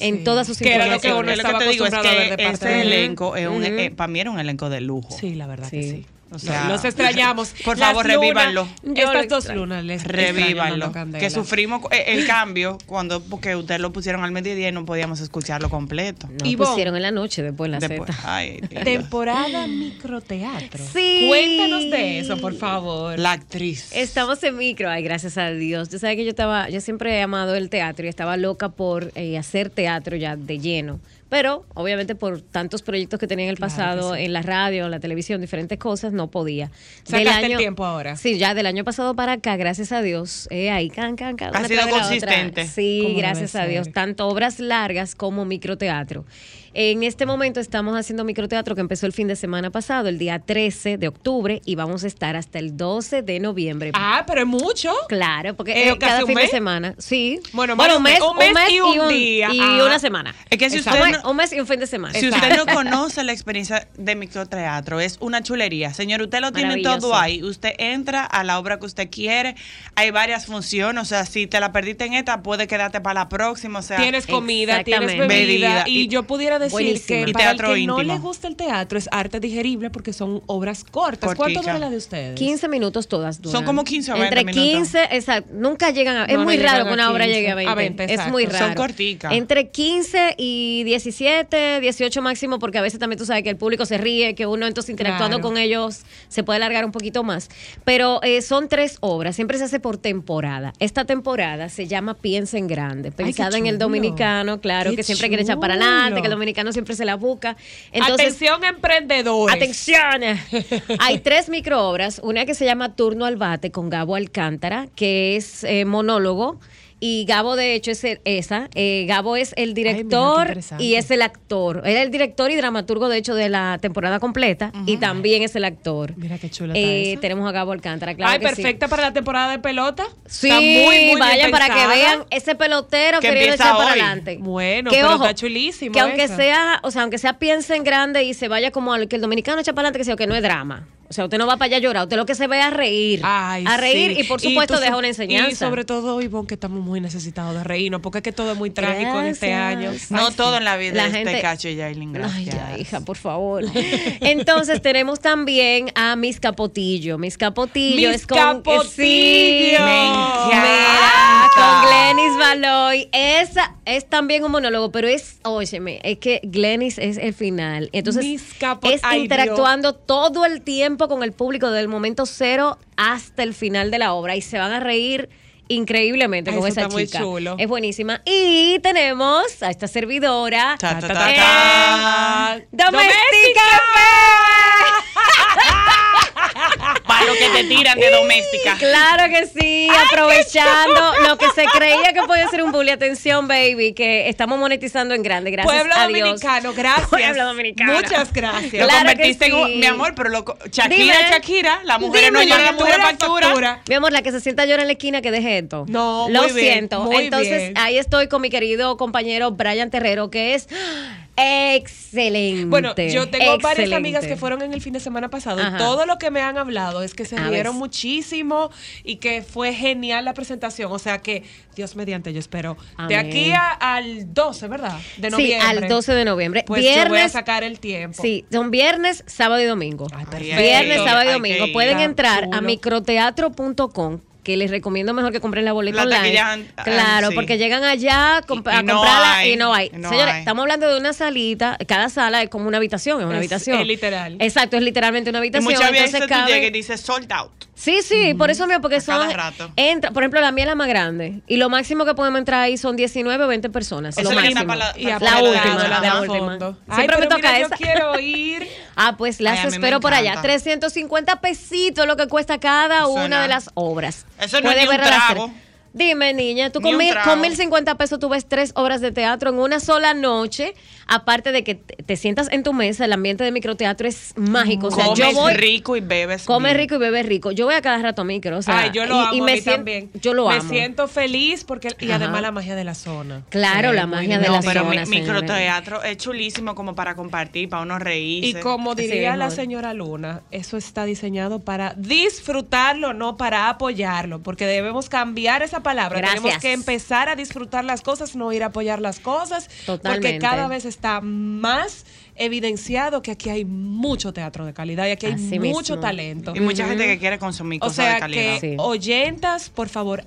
en Sí. todas sus Que era lo que uno Es lo que estaba te digo es que ese elenco es un, eh, para mí era un elenco de lujo. Sí, la verdad que Sí. O sea, Los extrañamos. Por Las favor, lunas- revívanlo. Estas dos lunas les Revívanlo. Que sufrimos eh, el cambio cuando porque ustedes lo pusieron al mediodía y no podíamos escucharlo completo. No, Ivonne. pusieron en la noche después en la Después- Z. ay. Temporada microteatro. Sí. Cuéntanos de eso, por favor. La actriz. Estamos en micro, ay, gracias a Dios. Tú sabes que yo estaba, yo siempre he amado el teatro y estaba loca por eh, hacer teatro ya de lleno. Pero obviamente por tantos proyectos que tenía en el pasado, en la radio, en la televisión, diferentes cosas, no podía. Sacaste el tiempo ahora. Sí, ya del año pasado para acá, gracias a Dios, eh, ahí, can, can, can, Ha sido consistente. Sí, gracias a Dios, tanto obras largas como microteatro. En este momento estamos haciendo microteatro que empezó el fin de semana pasado, el día 13 de octubre, y vamos a estar hasta el 12 de noviembre. Ah, pero es mucho. Claro, porque Eh, eh, cada un fin mes. de semana. Sí. Bueno, más un un mes, un mes y un día. Y Ah. una semana. Es que si Exacto. usted un, mes, no- un mes y un fin de semana. Si usted no conoce la experiencia de microteatro, es una chulería. Señor, usted lo tiene todo ahí. Usted entra a la obra que usted quiere. Hay varias funciones. O sea, si te la perdiste en esta, puede quedarte para la próxima. O sea, Tienes comida, tienes bebida. Bebida. Y, Y- yo pudiera decir Buenísima. que Y para el que no le gusta el teatro es arte digerible porque son obras cortas. ¿Cuánto Cortica. dura la de ustedes? 15 minutos todas duran. Son como 15 o 20 Entre minutos. 15, exacto. Nunca llegan a... Es No, muy raro que una obra 15, llegue a 20. a 20, es exacto. muy Son raro. corticas. Entre 15 y 17, 18 máximo, porque a veces también tú sabes que el público se ríe, que uno entonces interactuando Claro. con ellos se puede alargar un poquito más. Pero eh, son tres obras, siempre se hace por temporada. Esta temporada se llama Piensa en Grande, pensada en el dominicano, claro, Qué que siempre quiere echar para adelante, que el dominicano siempre se la busca. Entonces, Atención, emprendedores. Atención. Hay tres microobras. Una que se llama Turno al Bate con Gabo Alcántara, que es eh, monólogo. Y Gabo, de hecho, es el- esa. Eh, Gabo es el director y es el actor. Él es el director y dramaturgo, de hecho, de la temporada completa. Y también es el actor. Mira qué chula Eh, esa. tenemos a Gabo Alcántara, claro Ay, que sí. perfecta para la temporada de pelota. Sí, Está muy, muy bien vayan para que vean ese pelotero Que queriendo empieza echar para hoy. adelante. Bueno, que, pero ojo, está chulísimo Que aunque sea, o sea, aunque sea piense en grande y se vaya como al que el dominicano echa para adelante, que sea que no es drama. O sea, usted no va para allá a llorar, usted lo que se ve es a reír. Ay, a reír sí. y por supuesto tú deja una enseñanza. Y sobre todo, Ivonne, que estamos muy necesitados de reírnos, porque es que todo es muy trágico en este año. No Ay, todo sí. en la vida La es gente- Tecacho y Yailin. Ay, Gracias. ya, hija, por favor. Entonces tenemos también a Miss Capotillo. Miss Capotillo Miss es con Capotillo. Sí, Me mira, encanta. con Glenis Baloy. Esa es también un monólogo, pero es, óyeme, es que Glenis es el final. Entonces Miss Capo- es Ay, interactuando todo el tiempo con el público desde el momento cero hasta el final de la obra y se van a reír increíblemente Ay, con esa está muy chica. chulo. Es buenísima. Y tenemos a esta servidora. Ta, Eh. Doméstica Para lo que te tiran de doméstica. Claro que sí, aprovechando lo que se creía que podía ser un bully. Atención, baby, que estamos monetizando en grande. Gracias Pueblo a Dios. Dominicano, gracias. Pueblo Dominicano. Muchas gracias. Lo Claro convertiste que en sí. mi amor, pero lo, Shakira, Dime. Shakira, las mujeres no Dime, lloran, la las mujeres mujer facturan. factura. Mi amor, la que se sienta a llorar en la esquina, que deje esto. No, Lo muy bien, siento. muy Entonces, bien. ahí estoy con mi querido compañero Brian Terrero, que es excelente. Bueno, yo tengo varias amigas que fueron en el fin de semana pasado Ajá. todo lo que me han hablado es que se A rieron muchísimo y que fue genial la presentación. O sea que, Dios mediante, yo espero. De aquí a- al 12, ¿verdad? De Sí, noviembre. al 12 de noviembre. Pues yo voy a viernes, sacar el tiempo. Sí, son viernes, sábado y domingo. Ay, perfecto. Viernes, sábado y domingo. Pueden entrar a microteatro.com que les recomiendo mejor que compren la boleta La online. an- claro, sí. porque llegan allá comp- Y- y a no comprarla hay, y no hay. y no Señores, hay. estamos hablando de una salita, cada sala es como una habitación, es una Es- habitación. es literal. Exacto, es literalmente una Y habitación. muchas veces entonces tú cabe- llegas y dices sold out. Sí, sí, por eso mismo, porque A cada son. rato. Entra, por ejemplo, la mía es la más grande. Y lo máximo que podemos entrar ahí son 19 o 20 personas. Eso lo máximo. para la- Y para la apretado, última, la la última. fondo. Siempre Ay, me toca mira, esa. Yo quiero ir. Ah, pues las Ay, espero por allá. encanta. 350 pesitos lo que cuesta cada una de las obras. Eso no es Puede ni un ver trago. tres. Dime, niña, tú Ni con, un mil, con 1050 pesos tú ves tres obras de teatro en una sola noche. Aparte de que te, sientas en tu mesa, el ambiente de microteatro es mágico. O sea, Comes yo voy. rico y bebes Come bien. rico y bebe rico. Yo voy a cada rato a micro. O sea, Ay, yo lo y, amo y a me mí siento- también. Yo lo me amo. siento feliz porque y Ajá. además la magia de la zona. Claro, Sí, la magia de la No, pero mi, zona, señores. microteatro es chulísimo como para compartir, para uno reírse. Y como diría la es. señora Luna, eso está diseñado para disfrutarlo, no para apoyarlo, porque debemos cambiar esa palabra. Gracias. Tenemos que empezar a disfrutar las cosas, no ir a apoyar las cosas, porque Totalmente. cada vez está más evidenciado que aquí hay mucho teatro de calidad y aquí hay Así mucho mismo. talento. Y mucha gente que quiere consumir O cosas de calidad. que Sí. oyentas, por favor,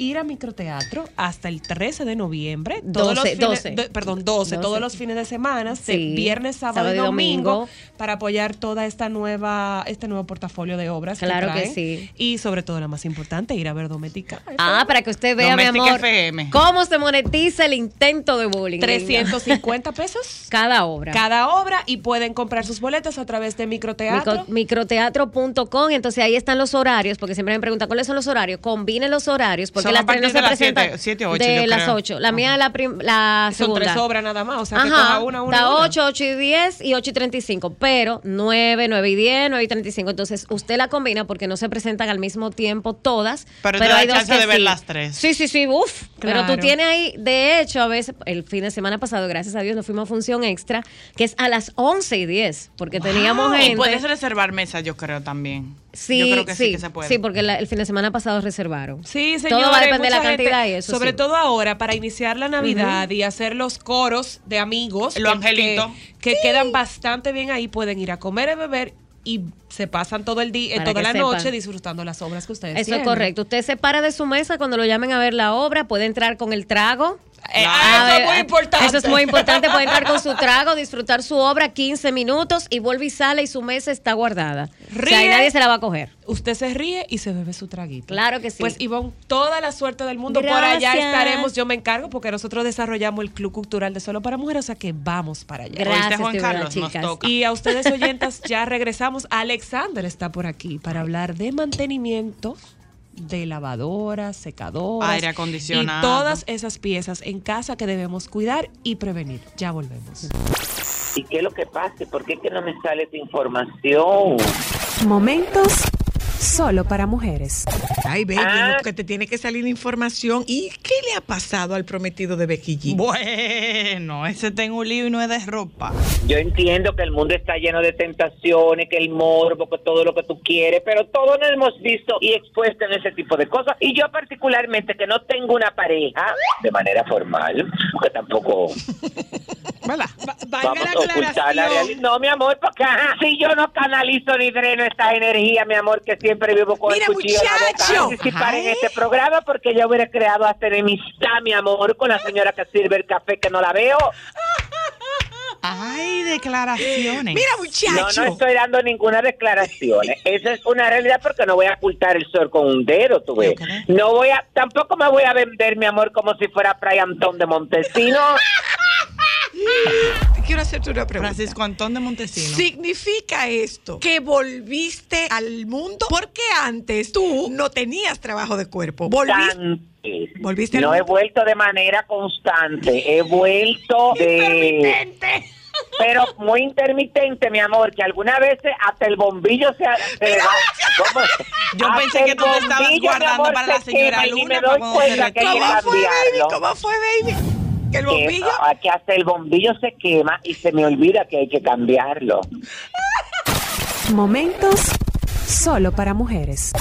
ir a microteatro hasta el 13 de noviembre. todos 12, los fines- 12. do- perdón, 12, 12. todos los fines de semana, de Sí. viernes, sábado, Sábado y domingo, domingo. para apoyar toda esta nueva, este nuevo portafolio de obras. Claro que traen. sí. Y sobre todo, la más importante, ir a ver Domética. Ah, para que usted vea, mi amor, FM. cómo se monetiza el intento de bullying. 350 pesos cada obra. cada obra y pueden comprar sus boletas a través de microteatro. Micro- microteatro.com, entonces ahí están los horarios, porque siempre me preguntan cuáles son los horarios. Combinen los horarios, porque Son las tres no se presentan siete- siete, ocho, de las. 8. La mía es la, la Son segunda. tres obras nada más, o sea que coja una, una, da una. 8, 8 y 10 y 8 y 35, pero 9, 9 y 10, 9 y 35. Entonces usted la combina porque no se presentan al mismo tiempo todas. Pero da hay dos chance que de ver sí. las tres. Sí, sí, sí, uff. Pero tú tienes ahí, de hecho, a veces, el fin de semana pasado, gracias a Dios, nos fuimos a función extra, que es a las 11 y 10, porque teníamos gente. Y puedes reservar mesa, yo creo también. Sí, yo creo que sí, sí, que se puede. sí, porque la- el fin de semana pasado reservaron. Sí, Todo señores, va a depender de la gente, cantidad y eso Sobre sí. todo ahora, para iniciar la Navidad y hacer los coros de amigos. Lo que- angelito. Que, que quedan bastante bien ahí. Pueden ir a comer y beber y se pasan todo el día, eh, toda la sepan. noche disfrutando las obras que ustedes Eso es correcto. Usted se para de su mesa cuando lo llamen a ver la obra, puede entrar con el trago. Eh, ah, eso es muy importante. Eso es muy importante. Puede entrar con su trago, disfrutar su obra 15 minutos y vuelve y sale y su mesa está guardada. O sea, Ríe. nadie se la va a coger. Usted se ríe y se bebe su traguito. Claro que sí. Pues Ivonne, toda la suerte del mundo. Por allá estaremos. Yo me encargo porque nosotros desarrollamos el Club Cultural de Solo para Mujeres, o sea que vamos para allá. Gracias, Juan Carlos, nos toca. Y a ustedes oyentas ya regresamos. Alexander está por aquí para hablar de mantenimiento de lavadoras, secadoras, Aire acondicionado. y todas esas piezas en casa que debemos cuidar y prevenir. Ya volvemos. ¿Y qué es lo que pasa? ¿Por qué es que no me sale esa información? Momentos solo para mujeres. Ay, baby, Ah. no, que te tiene que salir información. ¿Y qué le ha pasado al prometido de Becky G? Bueno, ese tengo un lío y no es de ropa. Yo entiendo que el mundo está lleno de tentaciones, que el morbo, que todo lo que tú quieres, pero todos nos hemos visto y expuesto en ese tipo de cosas. Y yo particularmente que no tengo una pareja de manera formal, porque tampoco ¿Verdad? vamos a ocultar la realidad. No, mi amor, porque ajá, si yo no canalizo ni dreno esta energía, mi amor, que siempre vivo con Mira, el cuchillo en la boca, participar en este programa porque yo hubiera creado hasta enemistad, mi amor, con la señora que sirve el café que no la veo. Ay, declaraciones. Mira, No, muchacho. no estoy dando ninguna declaración. Esa es una realidad porque no voy a ocultar el sol con un dedo, tú ves. No voy a, tampoco me voy a vender, mi amor, como si fuera Fray Antón de Montesino. Quiero hacerte una pregunta. Francisco Antón de Montesino. ¿Significa esto que volviste al mundo? Porque antes tú no tenías trabajo de cuerpo. Volviste. Constantes. Volviste al No he vuelto de manera constante, he vuelto de... Pero muy intermitente, mi amor, que algunas veces hasta el bombillo se... se ¿Cómo? Yo Hasta pensé que tú te estabas guardando amor, para la se señora quema y Luna me doy cuenta que ¿Cómo fue, baby? ¿Cómo fue, baby? Que el Que, bombillo. que hasta el bombillo se quema y se me olvida que hay que cambiarlo. Momentos solo para mujeres.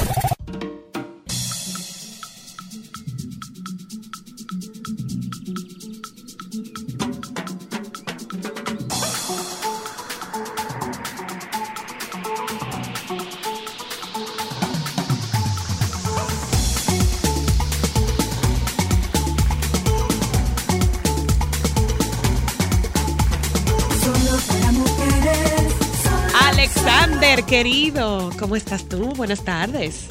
Querido, ¿cómo estás tú? Buenas tardes.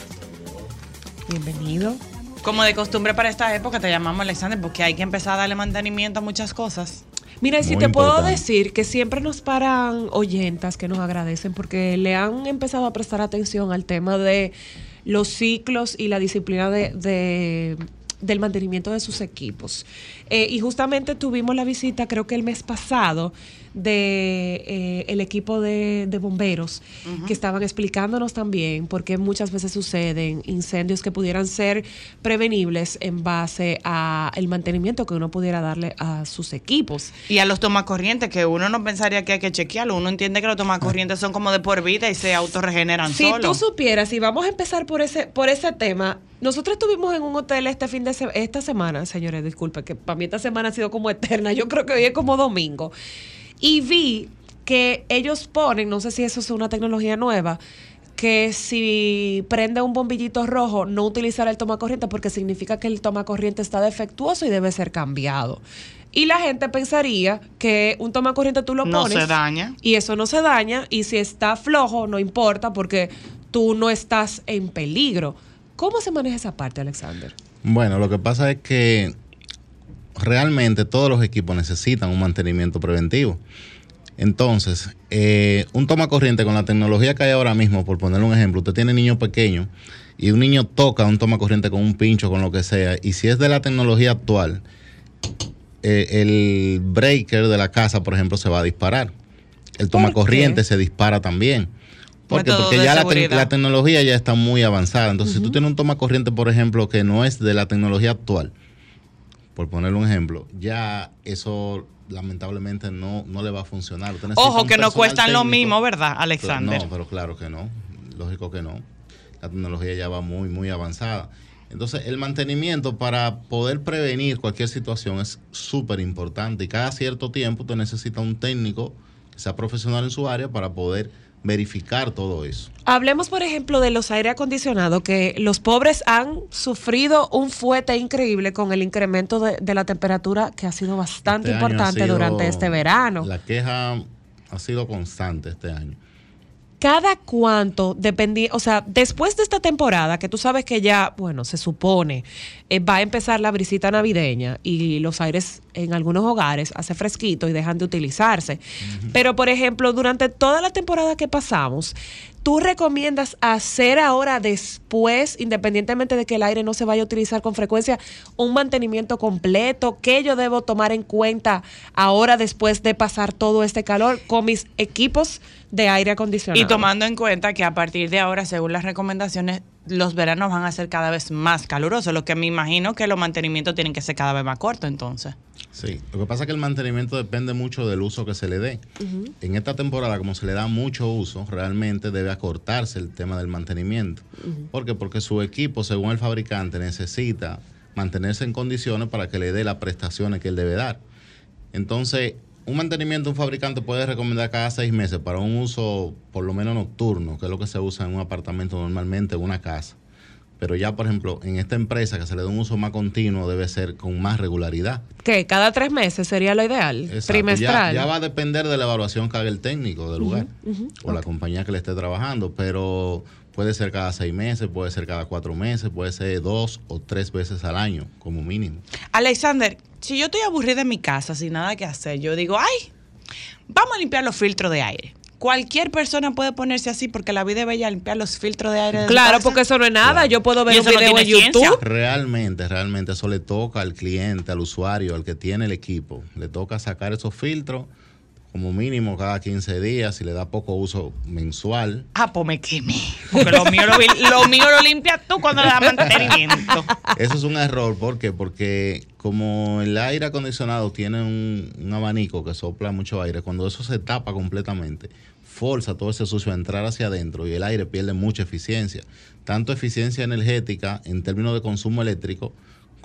Bienvenido. Como de costumbre para esta época te llamamos Alexander porque hay que empezar a darle mantenimiento a muchas cosas. Mira, y si Muy te puedo decir que siempre nos paran oyentas que nos agradecen porque le han empezado a prestar atención al tema de los ciclos y la disciplina de, de- del mantenimiento de sus equipos. Eh, y justamente tuvimos la visita, creo que el mes pasado, de eh, el equipo de, de bomberos que estaban explicándonos también por qué muchas veces suceden incendios que pudieran ser prevenibles en base a el mantenimiento que uno pudiera darle a sus equipos. Y a los tomacorrientes, que uno no pensaría que hay que chequearlo. Uno entiende que los tomacorrientes son como de por vida y se autorregeneran Si tú supieras, y vamos a empezar por ese, por ese tema, nosotros estuvimos en un hotel este fin de se- esta semana, señores, disculpen, que para mí esta semana ha sido como eterna, yo creo que hoy es como domingo, y vi que ellos ponen, no sé si eso es una tecnología nueva, que si prende un bombillito rojo, no utilizar el tomacorriente porque significa que el tomacorriente está defectuoso y debe ser cambiado. Y la gente pensaría que un tomacorriente tú lo No pones se daña. y eso no se daña y si está flojo no importa porque tú no estás en peligro. ¿Cómo se maneja esa parte, Alexander? Bueno, lo que pasa es que realmente todos los equipos necesitan un mantenimiento preventivo. Entonces, eh, un toma corriente con la tecnología que hay ahora mismo, por poner un ejemplo, usted tiene niños pequeños y un niño toca un toma corriente con un pincho, con lo que sea, y si es de la tecnología actual, eh, el breaker de la casa, por ejemplo, se va a disparar. El toma corriente se dispara también. ¿Por qué? Porque ya la, te- tecnología ya está muy avanzada. Entonces, si tú tienes un toma corriente, por ejemplo, que no es de la tecnología actual, por poner un ejemplo, ya eso lamentablemente no, no le va a funcionar. Usted Ojo, que no cuestan lo mismo, ¿verdad, Alexander? No, pero claro que no. Lógico que no. La tecnología ya va muy, muy avanzada. Entonces, el mantenimiento para poder prevenir cualquier situación es súper importante. Y cada cierto tiempo usted necesita un técnico que sea profesional en su área para poder verificar todo eso. Hablemos, por ejemplo, de los aire acondicionados, que los pobres han sufrido un fuete increíble con el incremento de, de la temperatura que ha sido bastante Este importante sido- durante este verano. La queja ha sido constante este año. Cada cuánto, dependi o sea, después de esta temporada, que tú sabes que ya, bueno, se supone, eh, va a empezar la brisita navideña y los aires en algunos hogares hace fresquito y dejan de utilizarse. Pero, por ejemplo, durante toda la temporada que pasamos, ¿tú recomiendas hacer ahora después, independientemente de que el aire no se vaya a utilizar con frecuencia, un mantenimiento completo? ¿Qué yo debo tomar en cuenta ahora después de pasar todo este calor con mis equipos de aire acondicionado? Y tomando en cuenta que a partir de ahora, según las recomendaciones, los veranos van a ser cada vez más calurosos, lo que me imagino que los mantenimientos tienen que ser cada vez más cortos entonces. Sí, lo que pasa es que el mantenimiento depende mucho del uso que se le dé. En esta temporada, como se le da mucho uso, realmente debe acortarse el tema del mantenimiento. ¿Por qué? Porque su equipo, según el fabricante, necesita mantenerse en condiciones para que le dé las prestaciones que él debe dar. Entonces, un mantenimiento un fabricante puede recomendar cada seis meses para un uso por lo menos nocturno, que es lo que se usa en un apartamento normalmente, en una casa. Pero ya, por ejemplo, en esta empresa que se le da un uso más continuo, debe ser con más regularidad. que cada tres meses sería lo ideal, Exacto. trimestral. Ya, ya va a depender de la evaluación que haga el técnico del lugar o la compañía que le esté trabajando, pero puede ser cada seis meses, puede ser cada cuatro meses, puede ser dos o tres veces al año como mínimo. Alexander, si yo estoy aburrida en mi casa sin nada que hacer, yo digo, ay, vamos a limpiar los filtros de aire. Cualquier persona puede ponerse así porque la vida es bella limpiar los filtros de aire. Claro, porque eso no es nada. Yo puedo ver un eso no video en tiene YouTube. ciencia. Realmente, realmente eso le toca al cliente, al usuario, al que tiene el equipo. Le toca sacar esos filtros como mínimo cada 15 días, si le da poco uso mensual. Ah, pues me quemé. Porque lo mío lo, vi- lo mío lo limpias tú cuando le das mantenimiento. Eso es un error, ¿por qué? Porque como el aire acondicionado tiene un, un abanico que sopla mucho aire, cuando eso se tapa completamente, forza todo ese sucio a entrar hacia adentro y el aire pierde mucha eficiencia. Tanto eficiencia energética en términos de consumo eléctrico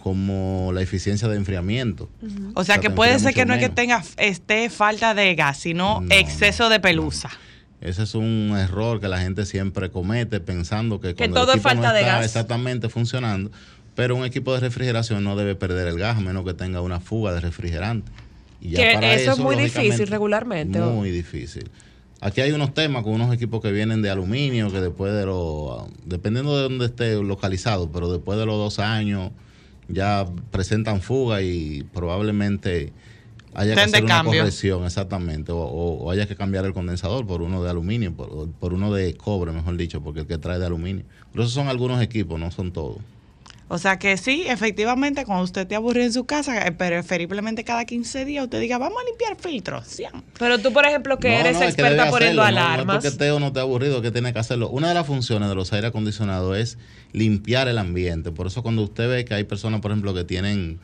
como la eficiencia de enfriamiento. O sea, que puede ser que no es que tenga este, falta de gas, sino exceso de pelusa. Ese es un error que la gente siempre comete pensando que, todo el es equipo no falta de está gas. exactamente funcionando, pero un equipo de refrigeración no debe perder el gas a menos que tenga una fuga de refrigerante. Y ya Que para eso es muy difícil regularmente, ¿o? Muy difícil. Aquí hay unos temas con unos equipos que vienen de aluminio, que después de los, dependiendo de dónde esté localizado, pero después de los dos años ya presentan fuga y probablemente haya que hacer una cambio. corrección, exactamente, o, o- o haya que cambiar el condensador por uno de aluminio, por, por uno de cobre, mejor dicho, porque el que trae de aluminio. Pero esos son algunos equipos, no son todos. O sea que sí, efectivamente, cuando usted te aburre en su casa, eh, preferiblemente cada 15 días, usted diga, vamos a limpiar filtros. Sí. Pero tú, por ejemplo, que No, eres no, es que experta poniendo hacerlo, no, alarmas. No, es porque Teo no te ha aburrido, que tiene que hacerlo. Una de las funciones de los aire acondicionados es limpiar el ambiente. Por eso cuando usted ve que hay personas, por ejemplo, que tienen...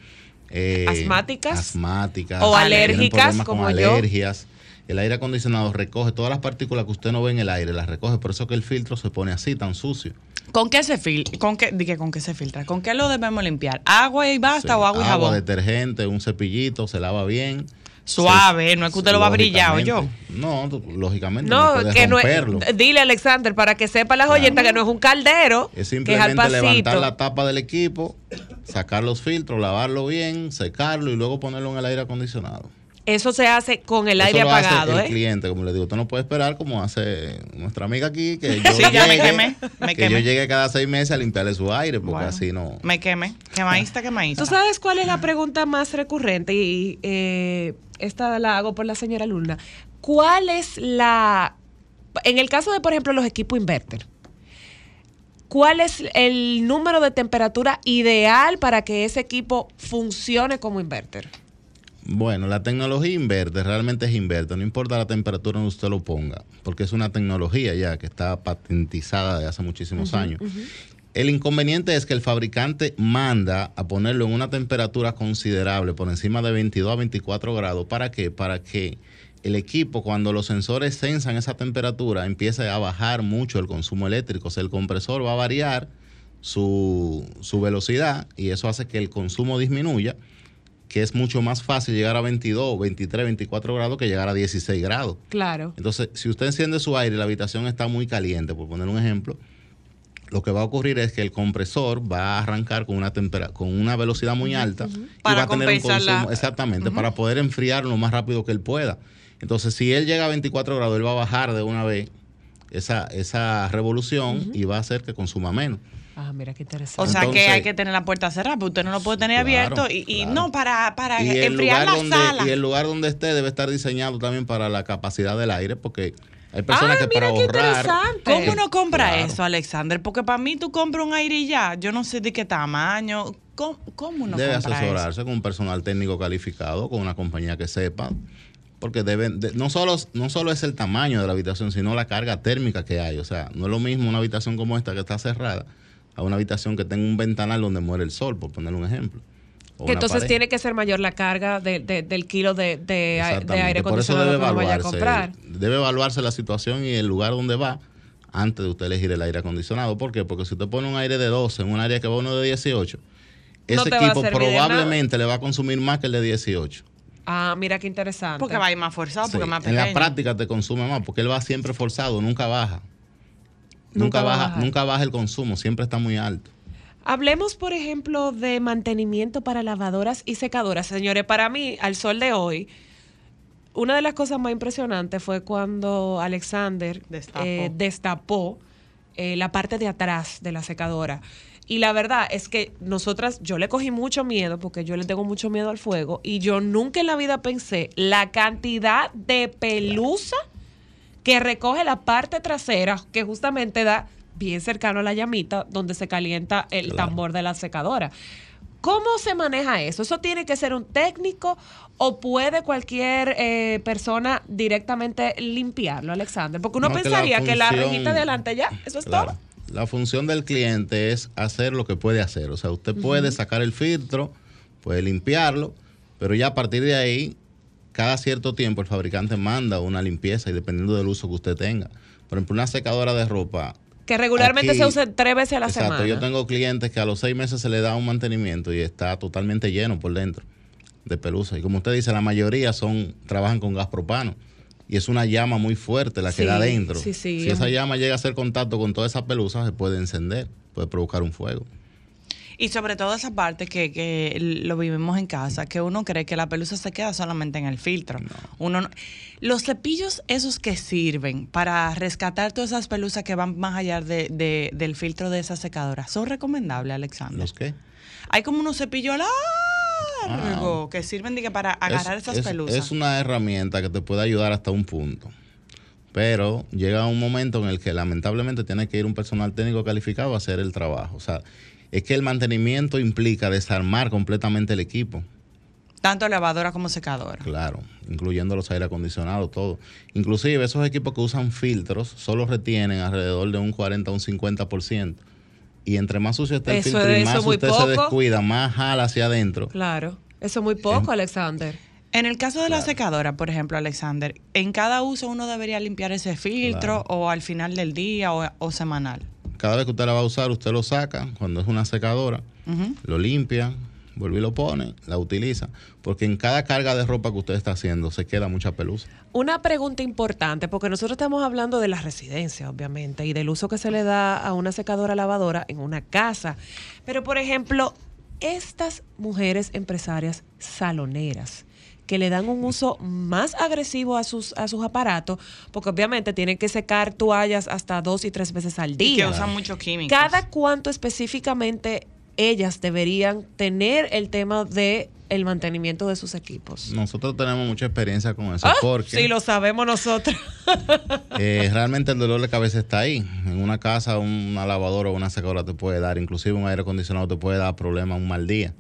eh, Asmáticas. asmáticas, O alérgicas, como con yo. alergias. El aire acondicionado recoge todas las partículas que usted no ve en el aire, las recoge. Por eso que el filtro se pone así, tan sucio. ¿Con qué se filtra? ¿Con qué, dije, ¿Con qué se filtra? ¿Con qué lo debemos limpiar? ¿Agua y basta Sí, o agua y jabón? detergente, un cepillito, se lava bien. Suave, no es que usted lo va a brillar, ¿o yo? No, lógicamente no, No, que no es, romperlo. dile Alexander para que sepa las oyentas que no es un caldero, Es que es simplemente levantar la tapa del equipo, sacar los filtros, lavarlo bien, secarlo y luego ponerlo en el aire acondicionado. Eso se hace con el Eso aire lo hace apagado, el ¿eh? cliente, como le digo, usted no puede esperar como hace nuestra amiga aquí, que yo, Sí, ya me llegue, quemé, me que yo quemé. llegue cada seis meses a limpiarle su aire, porque Bueno. así no. Me queme. Quemaísta, quemaísta. ¿Tú sabes cuál es la pregunta más recurrente? Y eh, esta la hago por la señora Luna. ¿Cuál es la... En el caso de, por ejemplo, los equipos inverter, ¿cuál es el número de temperatura ideal para que ese equipo funcione como inverter? Bueno, la tecnología inverter realmente es inverter, no importa la temperatura donde usted lo ponga, porque es una tecnología ya que está patentizada de hace muchísimos años. El inconveniente es que el fabricante manda a ponerlo en una temperatura considerable, por encima de 22 a 24 grados. ¿Para qué? Para que el equipo, cuando los sensores sensan esa temperatura, empiece a bajar mucho el consumo eléctrico. O sea, el compresor va a variar su, su velocidad y eso hace que el consumo disminuya, que es mucho más fácil llegar a 22, 23, 24 grados que llegar a 16 grados. Claro. Entonces, si usted enciende su aire y la habitación está muy caliente, por poner un ejemplo, lo que va a ocurrir es que el compresor va a arrancar con una con una velocidad muy alta y Para va a tener un la- consumo exactamente para poder enfriar lo más rápido que él pueda. Entonces, si él llega a 24 grados, él va a bajar de una vez esa, esa revolución y va a hacer que consuma menos. Ah, mira qué interesante. O sea que hay que tener la puerta cerrada, porque usted no lo puede tener Claro, abierto y, y claro. no para, para Y el, enfriar lugar la donde, sala. y el lugar donde esté debe estar diseñado también para la capacidad del aire, porque hay personas Ah, que para mira qué ahorrar interesante. ¿Cómo uno compra Claro. eso, Alexander? Porque para mí tú compras un aire y ya. Yo no sé de qué tamaño. ¿Cómo, cómo uno debe compra asesorarse con un personal técnico calificado, con una compañía que sepa, porque deben, de- no, solo, no solo es el tamaño de la habitación, sino la carga térmica que hay. O sea, no es lo mismo una habitación como esta que está cerrada a una habitación que tenga un ventanal donde muere el sol, por poner un ejemplo. Que entonces pared. tiene que ser mayor la carga de- de- del kilo de, de, de Exactamente. aire Por eso acondicionado debe que vaya a evaluarse, comprar. debe evaluarse la situación y el lugar donde va antes de usted elegir el aire acondicionado. ¿Por qué? Porque si usted pone un aire de 12 en un área que va uno de 18, No ese equipo probablemente le va a consumir más que el de 18. Ah, mira qué interesante. Porque va a ir más forzado, Sí, porque más en pequeño. la práctica te consume más porque él va siempre forzado, nunca baja. Nunca baja, nunca baja el consumo, siempre está muy alto. Hablemos, por ejemplo, de mantenimiento para lavadoras y secadoras. Señores, para mí, al sol de hoy, una de las cosas más impresionantes fue cuando Alexander Destapó. eh, destapó eh, la parte de atrás de la secadora. Y la verdad es que nosotras, yo le cogí mucho miedo porque yo le tengo mucho miedo al fuego y yo nunca en la vida pensé la cantidad de pelusa que recoge la parte trasera que justamente da bien cercano a la llamita donde se calienta el Claro. tambor de la secadora. ¿Cómo se maneja eso? ¿Eso tiene que ser un técnico o puede cualquier eh, persona directamente limpiarlo, Alexander? Porque uno No, que la pensaría que la función- rejita de adelante ya, eso es Claro. todo. La función del cliente es hacer lo que puede hacer. O sea, usted puede sacar el filtro, puede limpiarlo, pero ya a partir de ahí, cada cierto tiempo el fabricante manda una limpieza y dependiendo del uso que usted tenga. Por ejemplo, una secadora de ropa. Que regularmente Aquí- se usa tres veces a la Exacto, semana. yo tengo clientes que a los seis meses se le da un mantenimiento y está totalmente lleno por dentro de pelusa. Y como usted dice, la mayoría son trabajan con gas propano. Y es una llama muy fuerte la que Sí, da dentro. sí, sí, si es esa llama llega a hacer contacto con toda esa pelusa, se puede encender, puede provocar un fuego. Y sobre todo esa parte que, que lo vivimos en casa, que uno cree que la pelusa se queda solamente en el filtro. Uno no- los cepillos esos que sirven para rescatar todas esas pelusas que van más allá de- de- del filtro de esa secadora, ¿son recomendables, Alexander? ¿Los qué? Hay como unos cepillos largos que sirven de que para agarrar es, esas es- pelusas. es una herramienta que te puede ayudar hasta un punto. Pero llega un momento en el que lamentablemente tiene que ir un personal técnico calificado a hacer el trabajo. O sea, es que el mantenimiento implica desarmar completamente el equipo. Tanto lavadora como secadora. Claro, incluyendo los aire acondicionados, todo. Inclusive esos equipos que usan filtros solo retienen alrededor de un 40 a un 50%. Y entre más sucio esté el Eso filtro y más usted poco. se descuida, más jala hacia adentro. Claro. Eso es muy poco, Alexander. En el caso de la secadora, por ejemplo, Alexander, en cada uso uno debería limpiar ese filtro o al final del día o, o semanal. Cada vez que usted la va a usar, usted lo saca. Cuando es una secadora, lo limpia, vuelve y lo pone, la utiliza, porque en cada carga de ropa que usted está haciendo se queda mucha pelusa. Una pregunta importante, porque nosotros estamos hablando de la residencia, obviamente, y del uso que se le da a una secadora lavadora en una casa. Pero, por ejemplo, estas mujeres empresarias saloneras que le dan un uso más agresivo a sus, a sus aparatos, porque obviamente tienen que secar toallas hasta dos y tres veces al Y día. que usan muchos químicos. ¿Cada cuánto específicamente ellas deberían tener el tema de el mantenimiento de sus equipos? Nosotros tenemos mucha experiencia con eso, Ah, porque sí, lo sabemos nosotros. eh, realmente el dolor de cabeza está ahí. En una casa, una lavadora o una secadora te puede dar, inclusive un aire acondicionado te puede dar problemas un mal día.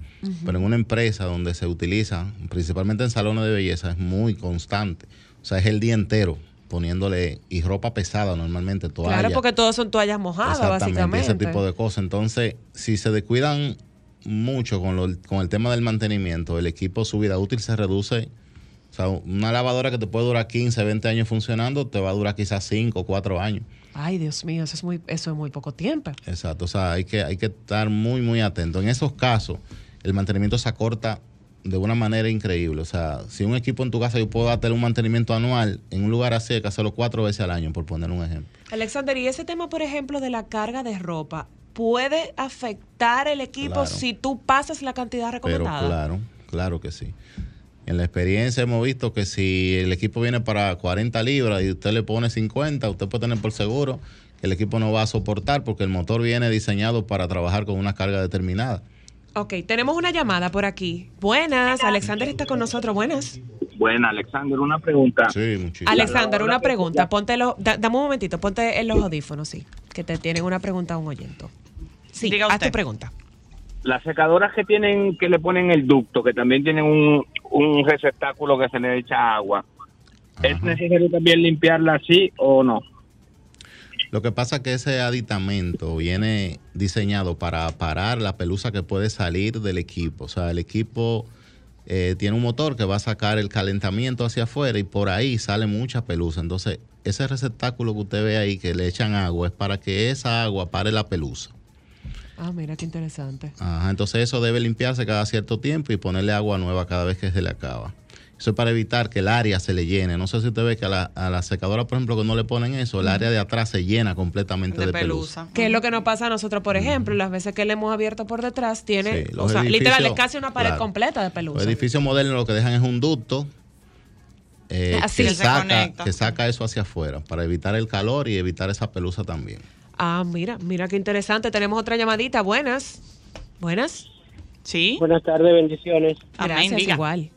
Pero en una empresa donde se utiliza, principalmente en salones de belleza, es muy constante. O sea, es el día entero poniéndole y ropa pesada normalmente, toalla. Claro, porque todos son toallas mojadas, Exactamente, básicamente. ese tipo de cosas. Entonces, si se descuidan mucho con, lo- con el tema del mantenimiento, el equipo, su vida útil se reduce. O sea, una lavadora que te puede durar 15, 20 años funcionando, te va a durar quizás 5 o 4 años. Ay, Dios mío, eso es muy, eso es muy poco tiempo. Exacto, o sea, hay que, hay que estar muy, muy atento. En esos casos, el mantenimiento se acorta de una manera increíble. O sea, si un equipo en tu casa yo puedo darte un mantenimiento anual, en un lugar así hay que hacerlo cuatro veces al año, por poner un ejemplo. Alexander, y ese tema, por ejemplo, de la carga de ropa, ¿puede afectar el equipo Claro. si tú pasas la cantidad Pero recomendada? claro, claro que sí. En la experiencia hemos visto que si el equipo viene para 40 libras y usted le pone 50, usted puede tener por seguro que el equipo no va a soportar porque el motor viene diseñado para trabajar con una carga determinada. Ok, tenemos una llamada por aquí. Buenas, Alexander está con nosotros. Buenas. Buena, Alexander, una pregunta. Sí, muchísimo. Alexander, una pregunta. Ponte los, da- dame un momentito, ponte en los audífonos, sí. Que te tienen una pregunta a un oyente. Sí, Diga haz usted. tu pregunta. Las secadoras que tienen, que le ponen el ducto, que también tienen un, un receptáculo que se le echa agua, ¿es necesario también limpiarla así o no? Lo que pasa es que ese aditamento viene diseñado para parar la pelusa que puede salir del equipo. O sea, el equipo eh, tiene un motor que va a sacar el calentamiento hacia afuera y por ahí sale mucha pelusa. Entonces, ese receptáculo que usted ve ahí que le echan agua es para que esa agua pare la pelusa. Ah, mira qué interesante. Ajá, entonces eso debe limpiarse cada cierto tiempo y ponerle agua nueva cada vez que se le acaba. Eso es para evitar que el área se le llene. No sé si usted ve que a la, a la secadora, por ejemplo, que no le ponen eso, el área de atrás se llena completamente de, pelusa. Que es lo que nos pasa a nosotros, por ejemplo, las veces que le hemos abierto por detrás, tiene, Sí, o los sea, literal, es casi una pared claro. completa de Los pelusa. edificios modernos lo que dejan es un ducto eh, Así. que, Que se saca, que saca eso hacia afuera para evitar el calor y evitar esa pelusa también. Ah, mira, mira qué interesante. Tenemos otra llamadita. Buenas. Buenas. Sí. Buenas tardes, bendiciones. Gracias, igual.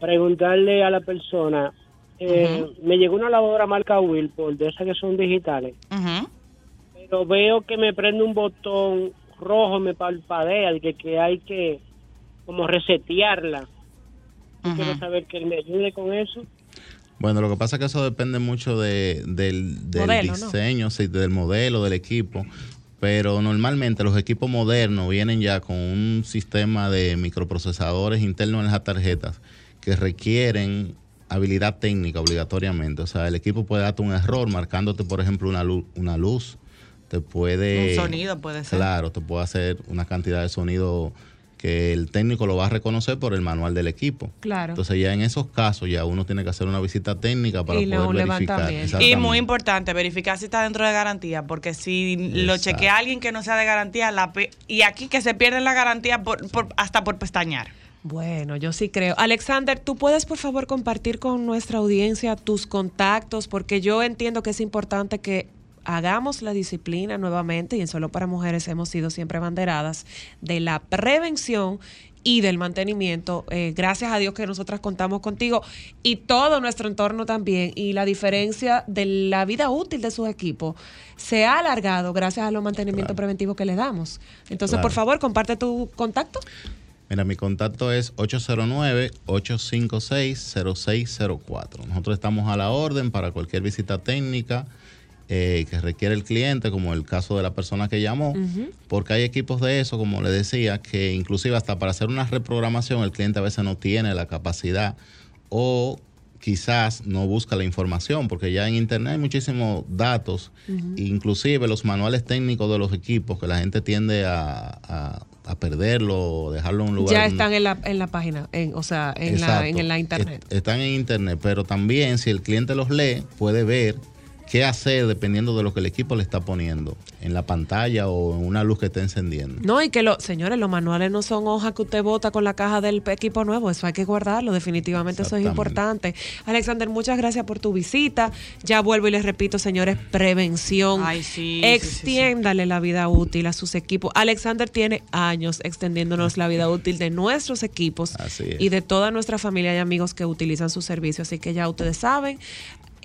Preguntarle a la persona, eh, me llegó una lavadora marca Whirlpool, de esas que son digitales, pero veo que me prende un botón rojo, me parpadea, el que, que hay que como resetearla. Quiero saber que me ayude con eso. Bueno, lo que pasa es que eso depende mucho de- del, del Modelo, ¿no? diseño, sí, del modelo, del equipo. Pero normalmente los equipos modernos vienen ya con un sistema de microprocesadores internos en las tarjetas que requieren habilidad técnica obligatoriamente. O sea, el equipo puede darte un error marcándote, por ejemplo, una luz. Una luz te puede... Un sonido puede ser. Claro, te puede hacer una cantidad de sonido que el técnico lo va a reconocer por el manual del equipo. Claro. Entonces ya en esos casos ya uno tiene que hacer una visita técnica para Y poder un verificar. levantamiento. Y muy importante, verificar si está dentro de garantía, porque si lo chequea alguien que no sea de garantía, la pe- y aquí que se pierde la garantía por, por- hasta por pestañear. Bueno, yo sí creo. Alexander, ¿tú puedes por favor compartir con nuestra audiencia tus contactos? Porque yo entiendo que es importante que hagamos la disciplina nuevamente y en Solo para Mujeres hemos sido siempre banderadas de la prevención y del mantenimiento. Eh, gracias a Dios que nosotras contamos contigo y todo nuestro entorno también. Y la diferencia de la vida útil de sus equipos se ha alargado gracias a los mantenimientos preventivos que le damos. Entonces, Claro. por favor, comparte tu contacto. Mira, mi contacto es 809-856-0604. Nosotros estamos a la orden para cualquier visita técnica eh, que requiere el cliente, como el caso de la persona que llamó, porque hay equipos de eso, como le decía, que inclusive hasta para hacer una reprogramación el cliente a veces no tiene la capacidad o quizás no busca la información, porque ya en internet hay muchísimos datos, inclusive los manuales técnicos de los equipos, que la gente tiende a, a- a perderlo, dejarlo en un lugar. Ya están en la, en la página, en, o sea, en la, Exacto. en la internet. Est- Están en internet, pero también si el cliente los lee, puede ver qué hacer dependiendo de lo que el equipo le está poniendo en la pantalla o en una luz que esté encendiendo. No, y que los señores, los manuales no son hojas que usted bota con la caja del equipo nuevo, eso hay que guardarlo, definitivamente eso es importante. Alexander, muchas gracias por tu visita. Ya vuelvo y les repito, señores, prevención. Ay, sí, sí, sí, Extiéndale la vida útil a sus equipos. Alexander tiene años extendiéndonos la vida útil de nuestros equipos y de toda nuestra familia y amigos que utilizan su servicio, así que ya ustedes saben.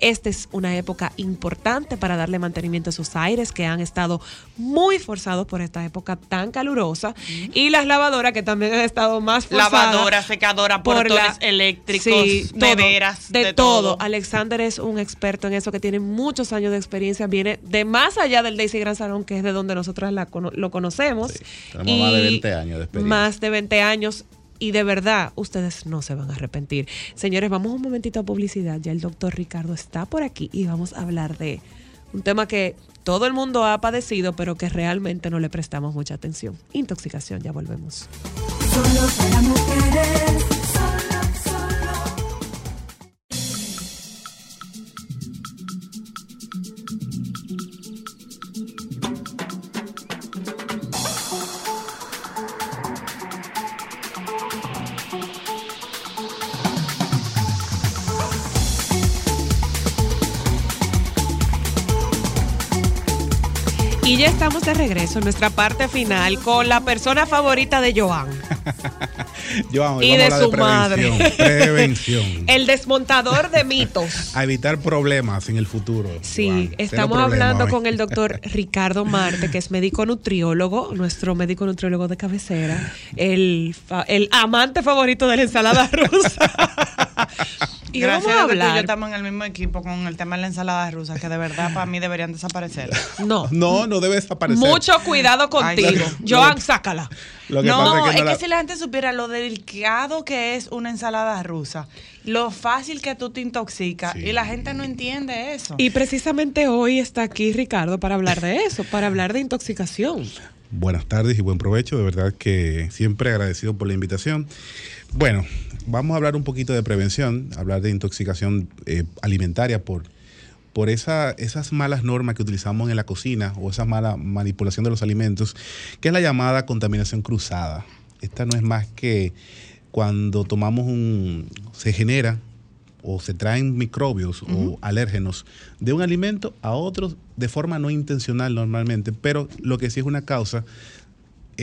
Esta es una época importante para darle mantenimiento a sus aires que han estado muy forzados por esta época tan calurosa y las lavadoras que también han estado más forzadas. Lavadora, secadora, por portones la- eléctricos, Sí, todo, de, de todo. todo. Alexander es un experto en eso que tiene muchos años de experiencia, viene de más allá del Daisy Gran Salón, que es de donde la cono- lo conocemos. Tenemos más de 20 años de experiencia. Más de 20 años. Y de verdad, ustedes no se van a arrepentir. Señores, vamos un momentito a publicidad. Ya el doctor Ricardo está por aquí y vamos a hablar de un tema que todo el mundo ha padecido, pero que realmente no le prestamos mucha atención. Intoxicación, ya volvemos. Solo mujeres. Y ya estamos de regreso en nuestra parte final con la persona favorita de Joan. Y de su de madre. prevención. El desmontador de mitos. A evitar problemas en el futuro. Sí, Joan. Estamos hablando hoy. con el doctor Ricardo Marte, que es médico nutriólogo, nuestro médico nutriólogo de cabecera, el, el amante favorito de la ensalada rusa. Y Gracias vamos a que y yo hablar. estamos en el mismo equipo con el tema de la ensalada rusa, que de verdad para mí deberían desaparecer. No. No, no debe desaparecer. Mucho cuidado contigo. Ay, Joan, sácala. Lo que no, pasa es que, que no la- si la gente supiera lo delicado que es una ensalada rusa, lo fácil que tú te intoxicas, y la gente no entiende eso. Y precisamente hoy está aquí Ricardo para hablar de eso, para hablar de intoxicación. Buenas tardes y buen provecho. De verdad que siempre agradecido por la invitación. Bueno, vamos a hablar un poquito de prevención, hablar de intoxicación eh, alimentaria por, por esa, esas malas normas que utilizamos en la cocina o esa mala manipulación de los alimentos, que es la llamada contaminación cruzada. Esta no es más que cuando tomamos un... se genera o se traen microbios o alérgenos de un alimento a otro de forma no intencional normalmente, pero lo que sí es una causa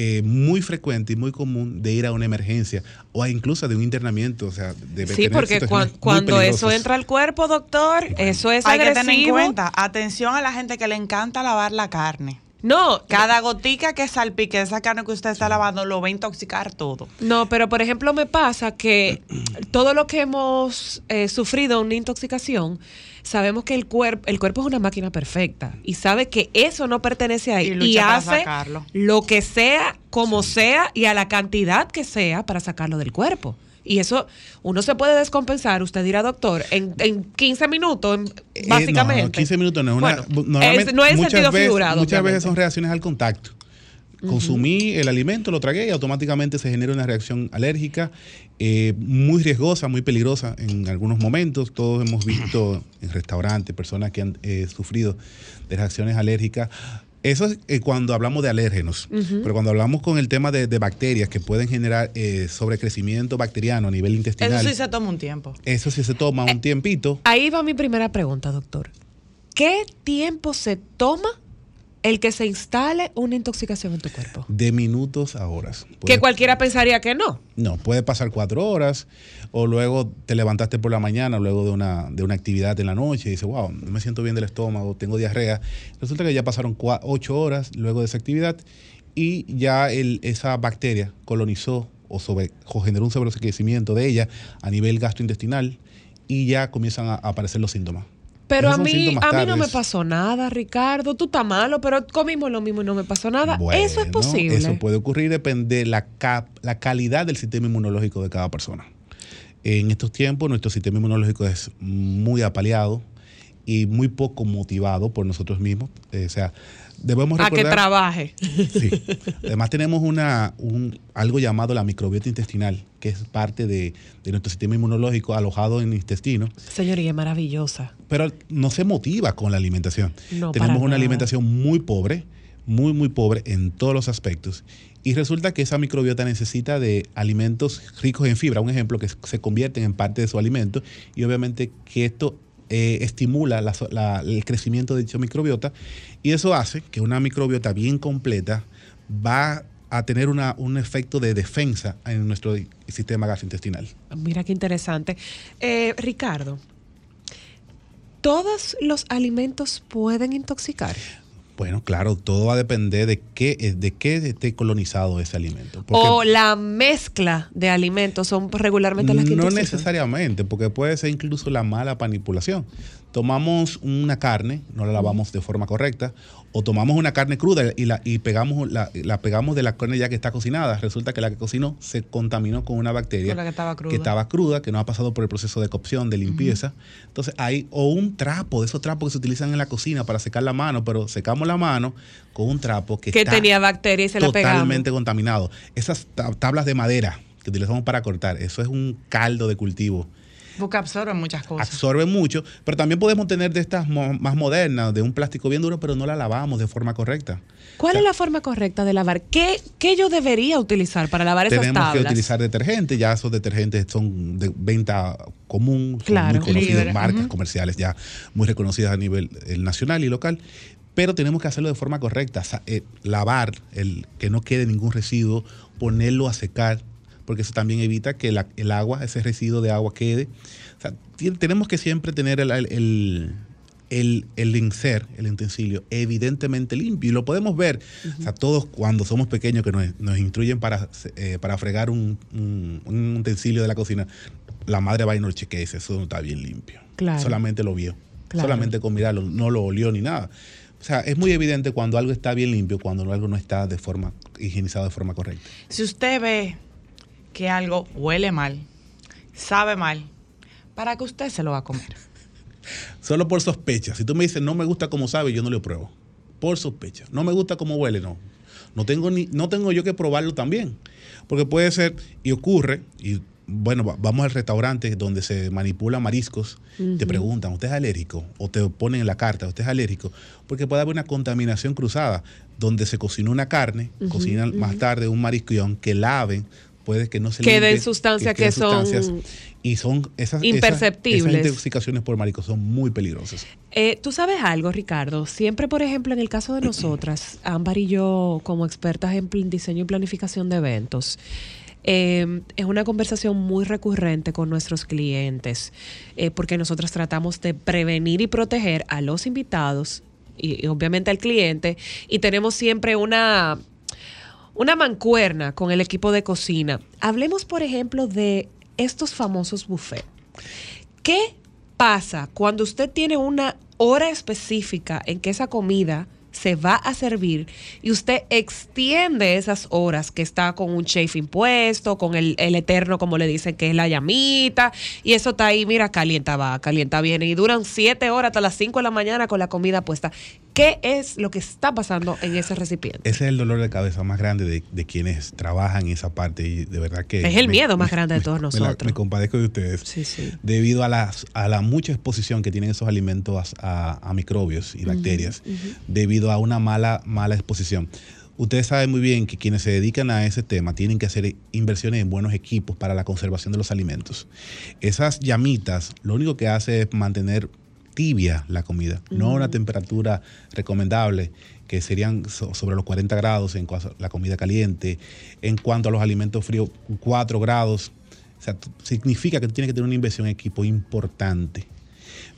eh, muy frecuente y muy común de ir a una emergencia o a incluso de un internamiento, o sea, de Sí, porque cuando eso entra al cuerpo, doctor, eso es Hay que tener en cuenta, atención a la gente que le encanta lavar la carne. No, Cada gotica que salpique de esa carne que usted está lavando lo va a intoxicar todo. No, pero por ejemplo me pasa que todo lo que hemos eh, sufrido una intoxicación, sabemos que el cuerpo, el cuerpo es una máquina perfecta y sabe que eso no pertenece a Y él lucha y, para hace sacarlo. lo que sea, como sea y a la cantidad que sea para sacarlo del cuerpo. Y eso uno se puede descompensar, usted dirá, doctor, en, en 15 minutos, en- Eh, básicamente. no, no, 15 minutos no es una. Bueno, normalmente, es- no es muchas sentido veces, figurado, Muchas veces son reacciones al contacto. Consumí el alimento, lo tragué y automáticamente se genera una reacción alérgica eh, muy riesgosa, muy peligrosa en algunos momentos. Todos hemos visto en restaurantes personas que han eh, sufrido de reacciones alérgicas. Eso es eh, cuando hablamos de alérgenos, pero cuando hablamos con el tema de, de bacterias que pueden generar eh, sobrecrecimiento bacteriano a nivel intestinal, Eso sí se toma un tiempo. eso sí se toma un tiempito. Ahí va mi primera pregunta, doctor. ¿Qué tiempo se toma el que se instale una intoxicación en tu cuerpo? De minutos a horas. Que cualquiera pensaría que no. No, puede pasar cuatro horas o luego te levantaste por la mañana, luego de una, de una actividad en la noche y dices, wow, no me siento bien del estómago, tengo diarrea. Resulta que ya pasaron ocho horas luego de esa actividad y ya el, esa bacteria colonizó o, sobre, o generó un sobrecrecimiento de ella a nivel gastrointestinal y ya comienzan a aparecer los síntomas. Pero a mí, a mí no me pasó nada, Ricardo. Tú estás malo, pero comimos lo mismo y no me pasó nada. Bueno, eso es posible. Eso puede ocurrir, depende de la, cap- la calidad del sistema inmunológico de cada persona. En estos tiempos nuestro sistema inmunológico es muy apaleado y muy poco motivado por nosotros mismos. Eh, o sea, debemos A que recordar... trabaje. Sí. Además tenemos una, un, algo llamado la microbiota intestinal, que es parte de, de nuestro sistema inmunológico alojado en el intestino, Señoría, maravillosa. pero no se motiva con la alimentación. No, tenemos una nada. alimentación muy pobre, muy, muy pobre en todos los aspectos. Y resulta que esa microbiota necesita de alimentos ricos en fibra, un ejemplo, que se convierten en parte de su alimento, y obviamente que esto eh, estimula la so- la- el crecimiento de dicha microbiota, y eso hace que una microbiota bien completa va a tener una- un efecto de defensa en nuestro sistema gastrointestinal. Mira qué interesante. Eh, Ricardo, ¿todos los alimentos pueden intoxicar? Bueno, claro, todo va a depender de qué, eh, de qué esté colonizado ese alimento. Porque ¿O la mezcla de alimentos son regularmente las que no intoxican? necesariamente, porque puede ser incluso la mala manipulación. Tomamos una carne, no la lavamos de forma correcta, o tomamos una carne cruda y la y pegamos la, la pegamos de la carne ya que está cocinada. Resulta que la que cocinó se contaminó con una bacteria Con la que estaba cruda. que estaba cruda, que no ha pasado por el proceso de cocción, de limpieza. Entonces hay o un trapo, de esos trapos que se utilizan en la cocina para secar la mano, pero secamos la mano con un trapo que, Que está tenía bacteria y se la totalmente contaminado. Esas ta- tablas de madera que utilizamos para cortar, eso es un caldo de cultivo. Porque absorben muchas cosas. Absorbe mucho, pero también podemos tener de estas mo- más modernas, de un plástico bien duro, pero no la lavamos de forma correcta. ¿Cuál es la forma correcta de lavar? ¿Qué, qué yo debería utilizar para lavar esas Tenemos tablas? que utilizar detergente, ya esos detergentes son de venta común, son Claro. muy conocidos, Libre, marcas comerciales ya muy reconocidas a nivel nacional y local, pero tenemos que hacerlo de forma correcta, eh, lavar, el, que no quede ningún residuo, ponerlo a secar, porque eso también evita que la- el agua, ese residuo de agua quede. O sea, tenemos que siempre tener el, el, el, el enser, el utensilio, evidentemente limpio. Y lo podemos ver. O sea, todos cuando somos pequeños que nos, nos instruyen para, eh, para fregar un, un- un utensilio de la cocina, la madre va y nos chequea eso no está bien limpio. Claro. Solamente lo vio. Claro. Solamente con mirarlo, no lo olió ni nada. O sea, es muy evidente cuando algo está bien limpio, cuando algo no está de forma higienizado de forma correcta. Si usted ve que algo huele mal, sabe mal, ¿para que usted se lo va a comer? Solo por sospecha. Si tú me dices, no me gusta como sabe, yo no lo pruebo. Por sospecha. No me gusta como huele, no. No tengo, ni, no tengo yo que probarlo también. Porque puede ser, y ocurre, y bueno, va- vamos al restaurante donde se manipula mariscos, te preguntan, ¿usted es alérgico? O te ponen en la carta, ¿usted es alérgico? Porque puede haber una contaminación cruzada, donde se cocinó una carne, Ujú, cocinan más tarde un marisco aunque laven, puede que no se Queden limpie, sustancias que son y son esas, imperceptibles. Esas, intoxicaciones por marisco son muy peligrosas. Eh, Tú sabes algo, Ricardo. Siempre, por ejemplo, en el caso de nosotras, Ámbar y yo, como expertas en diseño y planificación de eventos, eh, es una conversación muy recurrente con nuestros clientes, eh, porque nosotros tratamos de prevenir y proteger a los invitados y, y obviamente al cliente, y tenemos siempre una, una mancuerna con el equipo de cocina. Hablemos, por ejemplo, de estos famosos buffets. ¿Qué pasa cuando usted tiene una hora específica en que esa comida se va a servir y usted extiende esas horas que está con un chef impuesto, con el, el eterno, como le dicen, que es la llamita, y eso está ahí, mira, calienta va, calienta viene, y duran siete horas hasta las cinco de la mañana con la comida puesta. ¿Qué es lo que está pasando en ese recipiente? Ese es el dolor de cabeza más grande de, de quienes trabajan en esa parte y de verdad que... Es el me- miedo más grande de todos me, la- nosotros. me compadezco de ustedes. Sí, sí. Debido a, las, a la mucha exposición que tienen esos alimentos a, a microbios y bacterias, debido a una mala, mala exposición. Ustedes saben muy bien que quienes se dedican a ese tema tienen que hacer inversiones en buenos equipos para la conservación de los alimentos. Esas llamitas lo único que hace es mantener tibia la comida, no Mm. una temperatura recomendable que serían so- sobre los 40 grados en cuanto a la comida caliente. En cuanto a los alimentos fríos, 4 grados. O sea, significa que tú tienes que tener una inversión en equipo importante.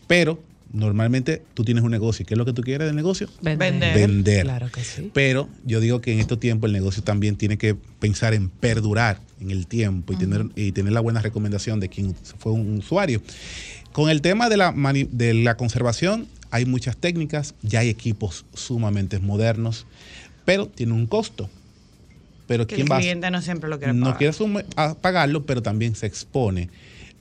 Pero normalmente tú tienes un negocio. ¿y ¿Qué es lo que tú quieres del negocio? Vender. Vender. Claro que sí. Pero yo digo que en estos tiempos el negocio también tiene que pensar en perdurar en el tiempo y, tener, y tener la buena recomendación de quien fue un usuario. Con el tema de la, de la conservación, hay muchas técnicas, ya hay equipos sumamente modernos, pero tiene un costo. Pero Que ¿quién el va cliente no siempre lo quiere no pagar. quiere asum- a pagarlo, pero también se expone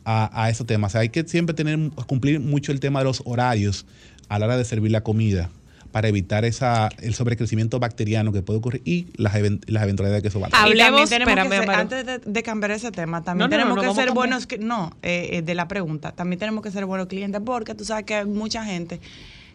a, a esos temas. O sea, hay que siempre tener, cumplir mucho el tema de los horarios a la hora de servir la comida para evitar esa, el sobrecrecimiento bacteriano que puede ocurrir y las, even- las eventualidades que eso va a también Hablemos, espérame, ser- antes de, de cambiar ese tema, también No, tenemos no, que ser buenos, no, eh, eh, de la pregunta, también tenemos que ser buenos clientes porque tú sabes que hay mucha gente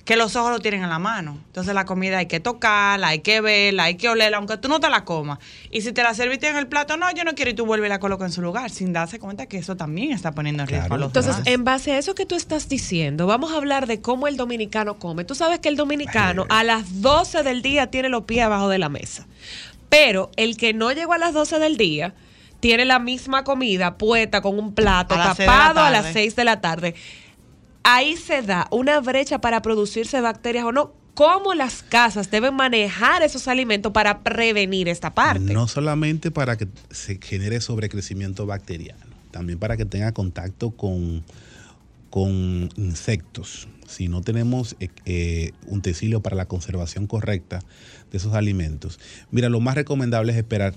que los ojos lo tienen en la mano. Entonces la comida hay que tocarla, hay que verla, hay que olerla, aunque tú no te la comas. Y si te la serviste en el plato, no, yo no quiero y tú vuelves y la colocas en su lugar, sin darse cuenta que eso también está poniendo en riesgo a los Entonces, demás. en base a eso que tú estás diciendo, vamos a hablar de cómo el dominicano come. Tú sabes que el dominicano a las 12 del día tiene los pies abajo de la mesa. Pero el que no llegó a las 12 del día tiene la misma comida puesta con un plato A la tapado a las tarde. 6 de la tarde. Ahí se da una brecha para producirse bacterias o no. ¿Cómo las casas deben manejar esos alimentos para prevenir esta parte? No solamente para que se genere sobrecrecimiento bacteriano, también para que tenga contacto con, con insectos. Si no tenemos eh, eh, un utensilio para la conservación correcta de esos alimentos, mira, lo más recomendable es esperar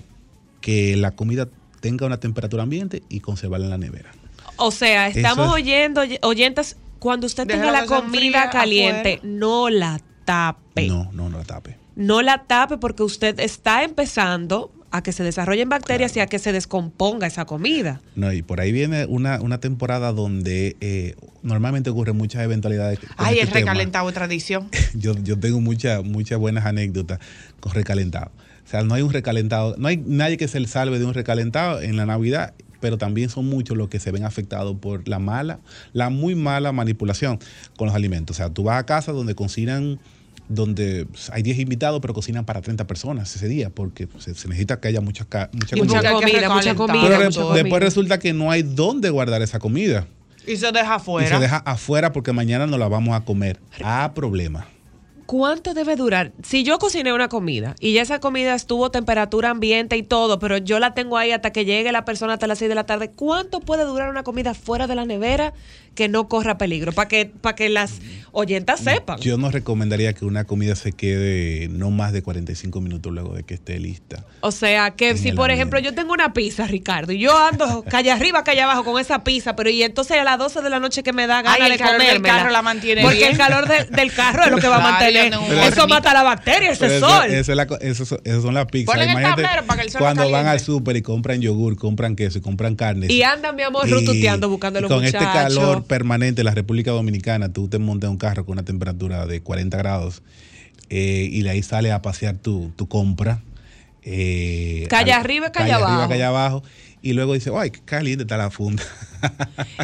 que la comida tenga una temperatura ambiente y conservarla en la nevera. O sea, estamos es- oyendo, oy- oyentes, cuando usted tenga la comida caliente, afuera. no la tape. No, no, no la tape. No la tape porque usted está empezando a que se desarrollen bacterias y a que se descomponga esa comida. No, y por ahí viene una, una temporada donde eh, normalmente ocurren muchas eventualidades. Ay, este el tema. recalentado es tradición. yo, yo tengo muchas muchas buenas anécdotas con recalentado. O sea, no hay un recalentado, no hay nadie que se salve de un recalentado en la Navidad, pero también son muchos los que se ven afectados por la mala, la muy mala manipulación con los alimentos. O sea, tú vas a casa donde cocinan, donde hay 10 invitados, pero cocinan para 30 personas ese día, porque se, se necesita que haya mucha, ca- mucha Y mucha comida. comida, mucha comida, Pero mucha comida. después resulta que no hay dónde guardar esa comida. Y se deja afuera. Y se deja afuera porque mañana no la vamos a comer. Ah, problema. ¿Cuánto debe durar? Si yo cociné una comida y ya esa comida estuvo temperatura ambiente y todo, pero yo la tengo ahí hasta que llegue la persona hasta las 6 de la tarde, ¿cuánto puede durar una comida fuera de la nevera que no corra peligro? Para que, para que las oyentas sepan. Yo no recomendaría que una comida se quede no más de 45 minutos luego de que esté lista. O sea, que si el por ejemplo yo tengo una pizza, Ricardo, y yo ando calle arriba, calle abajo con esa pizza, pero y entonces a las 12 de la noche que me da ganas Ay, el de del comérmela. carro la mantiene Porque bien. el calor de- del carro es lo que va a mantener. Eso mata la bacteria, ese eso- sol. eso es la co- eso son- esas son las pizzas. El Imagínate tablero para que el sol cuando van al súper y compran yogur, compran queso y compran carne. Y anda, mi amor, rututeando, buscando los con muchachos. este calor permanente en la República Dominicana, tú te montas un carro con una temperatura de 40 grados eh, y de ahí sales a pasear tu, tu compra. eh, Calle al- arriba calle arriba, abajo. calle abajo. Y luego dice, ay, qué caliente está la funda.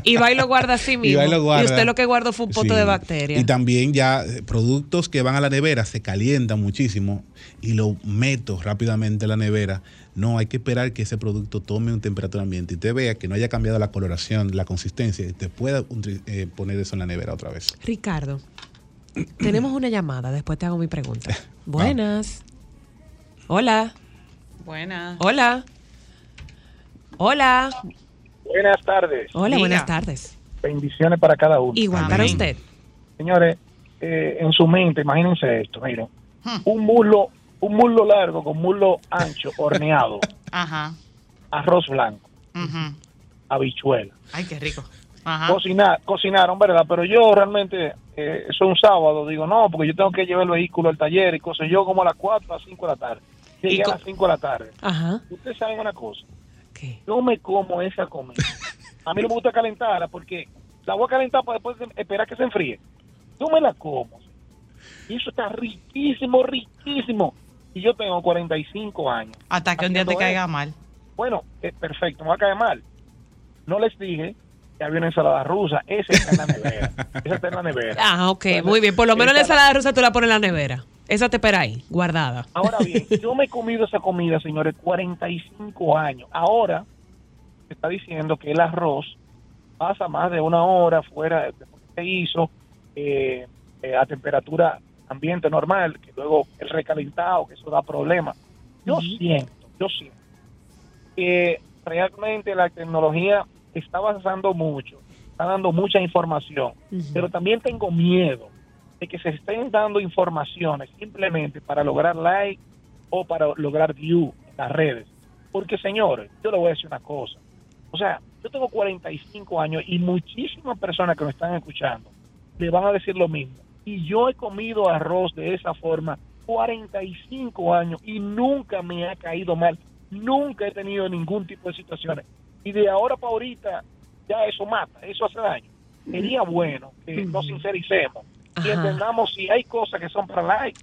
Y va y lo guarda así Y mismo. va y lo guarda. usted lo que guardó fue un pote Sí. de bacterias. Y también ya eh, productos que van a la nevera se calientan muchísimo y lo meto rápidamente a la nevera. No, hay que esperar que ese producto tome una temperatura ambiente y te vea que no haya cambiado la coloración, la consistencia y te pueda eh, poner eso en la nevera otra vez. Ricardo, tenemos una llamada, después te hago mi pregunta. Buenas. Hola. Buena. Hola. Hola. Buenas tardes. Hola, buenas tardes. Bendiciones para cada uno. Igual para usted. Señores, eh, en su mente, imagínense esto, miren. Un muslo, un muslo largo con muslo ancho, horneado, Ajá. arroz blanco, Ujú. habichuela. Ay, qué rico. Ajá. Cocinar, cocinaron, ¿verdad? Pero yo realmente, eh, eso es un sábado, digo, no, porque yo tengo que llevar el vehículo al taller y cosas. Yo como a las 4 a las 5 de la tarde. Llegué a las 5 de la tarde. Ajá. Ustedes saben una cosa. Yo me como esa comida. A mí no me gusta calentarla porque la voy a calentar para después de- esperar que se enfríe. Yo me la como. Y eso está riquísimo, riquísimo. Y yo tengo 45 años. Hasta que un día te caiga eso. mal. Bueno, eh, perfecto, me va a caer mal. No les dije que había una ensalada rusa. Esa está en la nevera. Esa está en la nevera. Ah, ok, muy bien. Por lo menos la ensalada rusa tú la pones en la nevera. Esa te espera ahí, guardada. Ahora bien, yo me he comido esa comida, señores, 45 años. Ahora se está diciendo que el arroz pasa más de una hora fuera de lo que se hizo eh, eh, a temperatura ambiente normal, que luego el recalentado, que eso da problemas. Yo siento, yo siento que realmente la tecnología está avanzando mucho, está dando mucha información, pero también tengo miedo de que se estén dando informaciones simplemente para lograr like o para lograr view en las redes. Porque, señores, yo le voy a decir una cosa. O sea, Yo tengo 45 años y muchísimas personas que me están escuchando le van a decir lo mismo. Y yo he comido arroz de esa forma 45 años y nunca me ha caído mal. Nunca he tenido ningún tipo de situaciones. Y de ahora para ahorita, ya eso mata, eso hace daño. Sería bueno que nos sincericemos y entendamos si hay cosas que son para like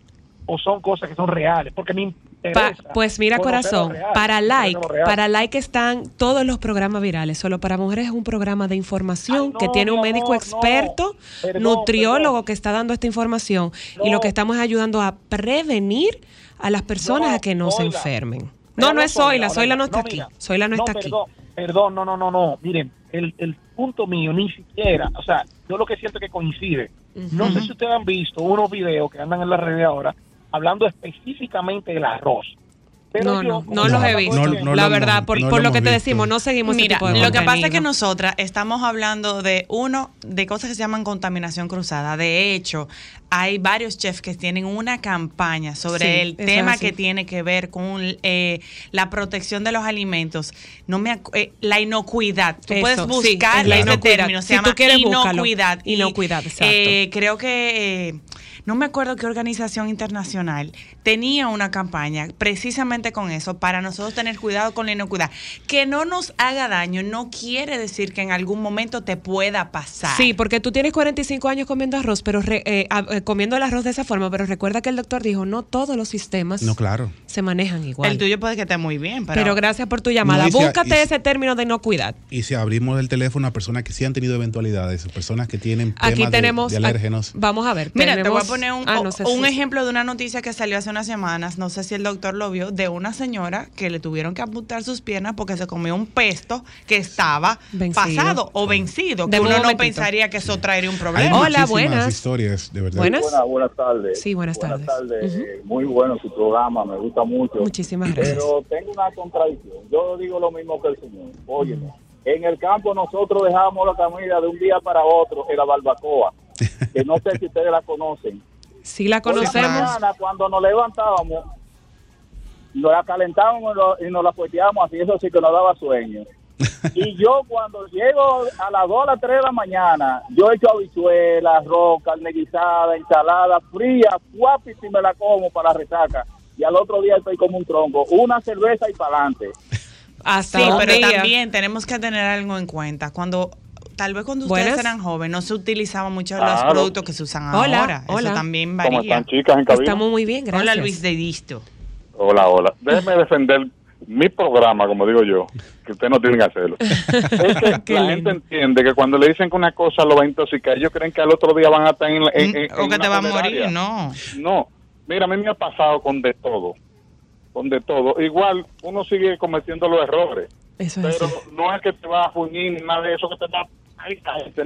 o son cosas que son reales. Porque me Pa- pues mira, corazón, real, para like, para like están todos los programas virales. Solo para mujeres es un programa de información Ay, no, que tiene un médico experto, no. Perdón, nutriólogo que está dando esta información. Y lo que estamos es ayudando a prevenir a las personas a que no se enfermen. No, no es Zoila, Zoila no está aquí. Zoila no está aquí. Perdón, perdón, no, no, no, no. Miren, el, el punto mío ni siquiera, o sea, yo lo que siento es que coincide. No sé si ustedes han visto unos videos que andan en las redes ahora hablando específicamente del arroz. Pero No, yo, no, no los he visto. la verdad, por, no por lo lo que te visto. decimos, no seguimos ese Mira, tipo de lo que pasa es que nosotras estamos hablando de uno, de cosas que se llaman contaminación cruzada. De hecho, hay varios chefs que tienen una campaña sobre Sí, el tema que tiene que ver con eh, la protección de los alimentos. No me eh, la inocuidad. Tú Eso, puedes sí, buscar es la ese inocuidad. término. Se Si tú llama quieres, búscalo. inocuidad. Inocuidad, exacto. eh, creo que eh, no me acuerdo qué organización internacional tenía una campaña precisamente con eso para nosotros tener cuidado con la inocuidad. Que no nos haga daño no quiere decir que en algún momento te pueda pasar. Sí, porque tú tienes 45 años comiendo arroz, pero re- eh, eh, comiendo el arroz de esa forma, pero recuerda que el doctor dijo, no todos los sistemas No, claro. se manejan igual. El tuyo puede que esté muy bien, pero, pero, gracias por tu llamada. No, y si- Búscate si- ese término de inocuidad. Y si abrimos el teléfono a personas que sí han tenido eventualidades, personas que tienen Aquí temas tenemos... de, alérgenos. Vamos a ver. Mira, te voy a poner un, ah, no sé un si- ejemplo de una noticia que salió hace unas semanas, no sé si el doctor lo vio, de una señora que le tuvieron que amputar sus piernas porque se comió un pesto que estaba Vencido. pasado o vencido, que uno no momentito. pensaría que eso traería un Hay problema. Hola, buenas. historias, de verdad. Buenas. Buenas, buenas tardes. Sí, buenas tardes. eh, Muy bueno su programa, me gusta mucho. Muchísimas gracias. Pero tengo una contradicción. Yo digo lo mismo que el señor. Óyeme, en el campo nosotros dejamos la comida de un día para otro en la barbacoa, que no sé si ustedes la conocen. Si la Por la conocemos. mañana, cuando nos levantábamos, nos la calentábamos y nos- la fueteábamos así, eso sí que nos daba sueño. Y yo cuando llego a las 2 a las 3 de la mañana, yo echo habichuelas, arroz, carne guisada, ensalada fría, guapi y me la como para resaca. Y al otro día estoy como un tronco, una cerveza y para adelante. Hasta Sí, pero día. también tenemos que tener algo en cuenta. Cuando tal vez cuando ustedes Buenas. eran jóvenes no se utilizaban mucho los Claro. productos que se usan Hola, ahora. hola. Eso también ¿Cómo varía. están chicas en cabina? Estamos muy bien, gracias. Hola Luis de Disto. Hola, hola. Déjeme defender mi programa, como digo yo, que ustedes no tienen que hacerlo. Es que Qué la lindo. gente entiende que cuando le dicen que una cosa lo va a intoxicar, ellos creen que al otro día van a estar en, en- en- o en que una te va a morir, no. No, mira, a mí me ha pasado con de todo, con de todo. Igual uno sigue cometiendo los errores, Eso es pero así. no es que te va a fuñir ni nada de eso que te va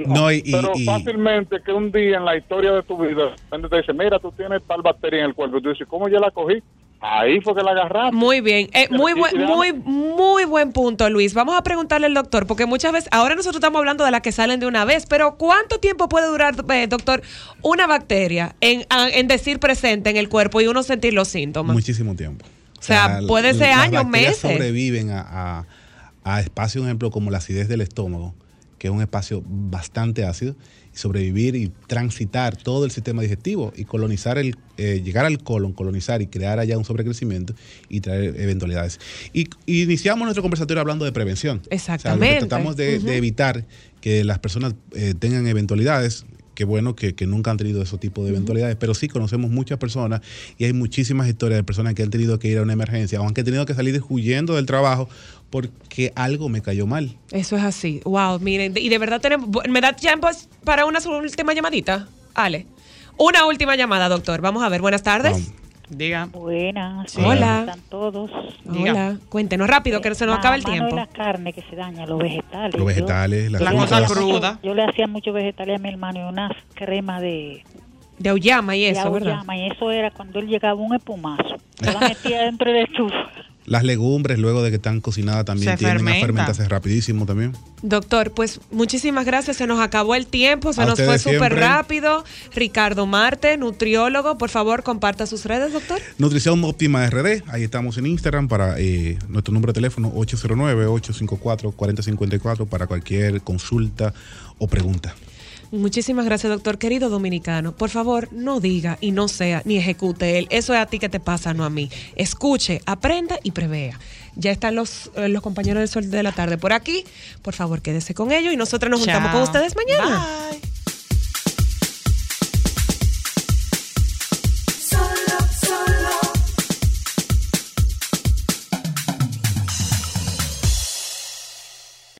no. No, y- y- pero y- fácilmente que un día en la historia de tu vida, de repente te dice, mira, tú tienes tal bacteria en el cuerpo. Y tú dices, ¿cómo yo la cogí? Ahí fue que la agarraste. Muy bien, Eh, muy, buen, muy, muy buen punto, Luis. Vamos a preguntarle al doctor, porque muchas veces, ahora nosotros estamos hablando de las que salen de una vez, pero ¿cuánto tiempo puede durar, eh, doctor, una bacteria en, en decir presente en el cuerpo y uno sentir los síntomas? Muchísimo tiempo. O sea, puede ser años, meses. sobreviven a, a, a espacios, por ejemplo, como la acidez del estómago, que es un espacio bastante ácido, sobrevivir y transitar todo el sistema digestivo y colonizar el, eh, llegar al colon, colonizar y crear allá un sobrecrecimiento y traer eventualidades. Y, y iniciamos nuestro conversatorio hablando de prevención. O sea, lo que Exactamente. tratamos de, evitar que las personas eh, tengan eventualidades. Qué bueno que, que nunca han tenido ese tipo de eventualidades, pero sí conocemos muchas personas y hay muchísimas historias de personas que han tenido que ir a una emergencia o han tenido que salir huyendo del trabajo porque algo me cayó mal. Eso es así. Wow, miren, y de verdad tenemos, ¿me da tiempo para una última llamadita? Ale. Una última llamada, doctor. Vamos a ver, buenas tardes. Diga. Buenas. Sí. Hola. ¿Cómo están todos? Hola, cuéntenos rápido que se nos acaba el mano tiempo. de la carne que se daña, los vegetales. Los vegetales, las La frutas. cosa cruda. Yo le hacía muchos vegetales a mi hermano y una crema de, De auyama y de eso, ¿verdad? auyama, y eso era cuando él llegaba un espumazo. Yo la metía dentro del estufa. Las legumbres, luego de que están cocinadas, también Se tienden fermenta. a fermentarse rapidísimo también. Doctor, pues muchísimas gracias. Se nos acabó el tiempo, se A nos fue súper rápido. Ricardo Marte, nutriólogo, por favor, comparta sus redes, doctor. Nutrición Óptima RD, ahí estamos en Instagram para eh, nuestro número de teléfono 809-854-4054 para cualquier consulta o pregunta. Muchísimas gracias, doctor. Querido dominicano, por favor, no diga y no sea ni ejecute él. Eso es a ti que te pasa, no a mí. Escuche, aprenda y prevea. Ya están los, eh, los compañeros del sol de la tarde por aquí. Por favor, quédese con ellos y nosotros nos juntamos con ustedes mañana. Bye.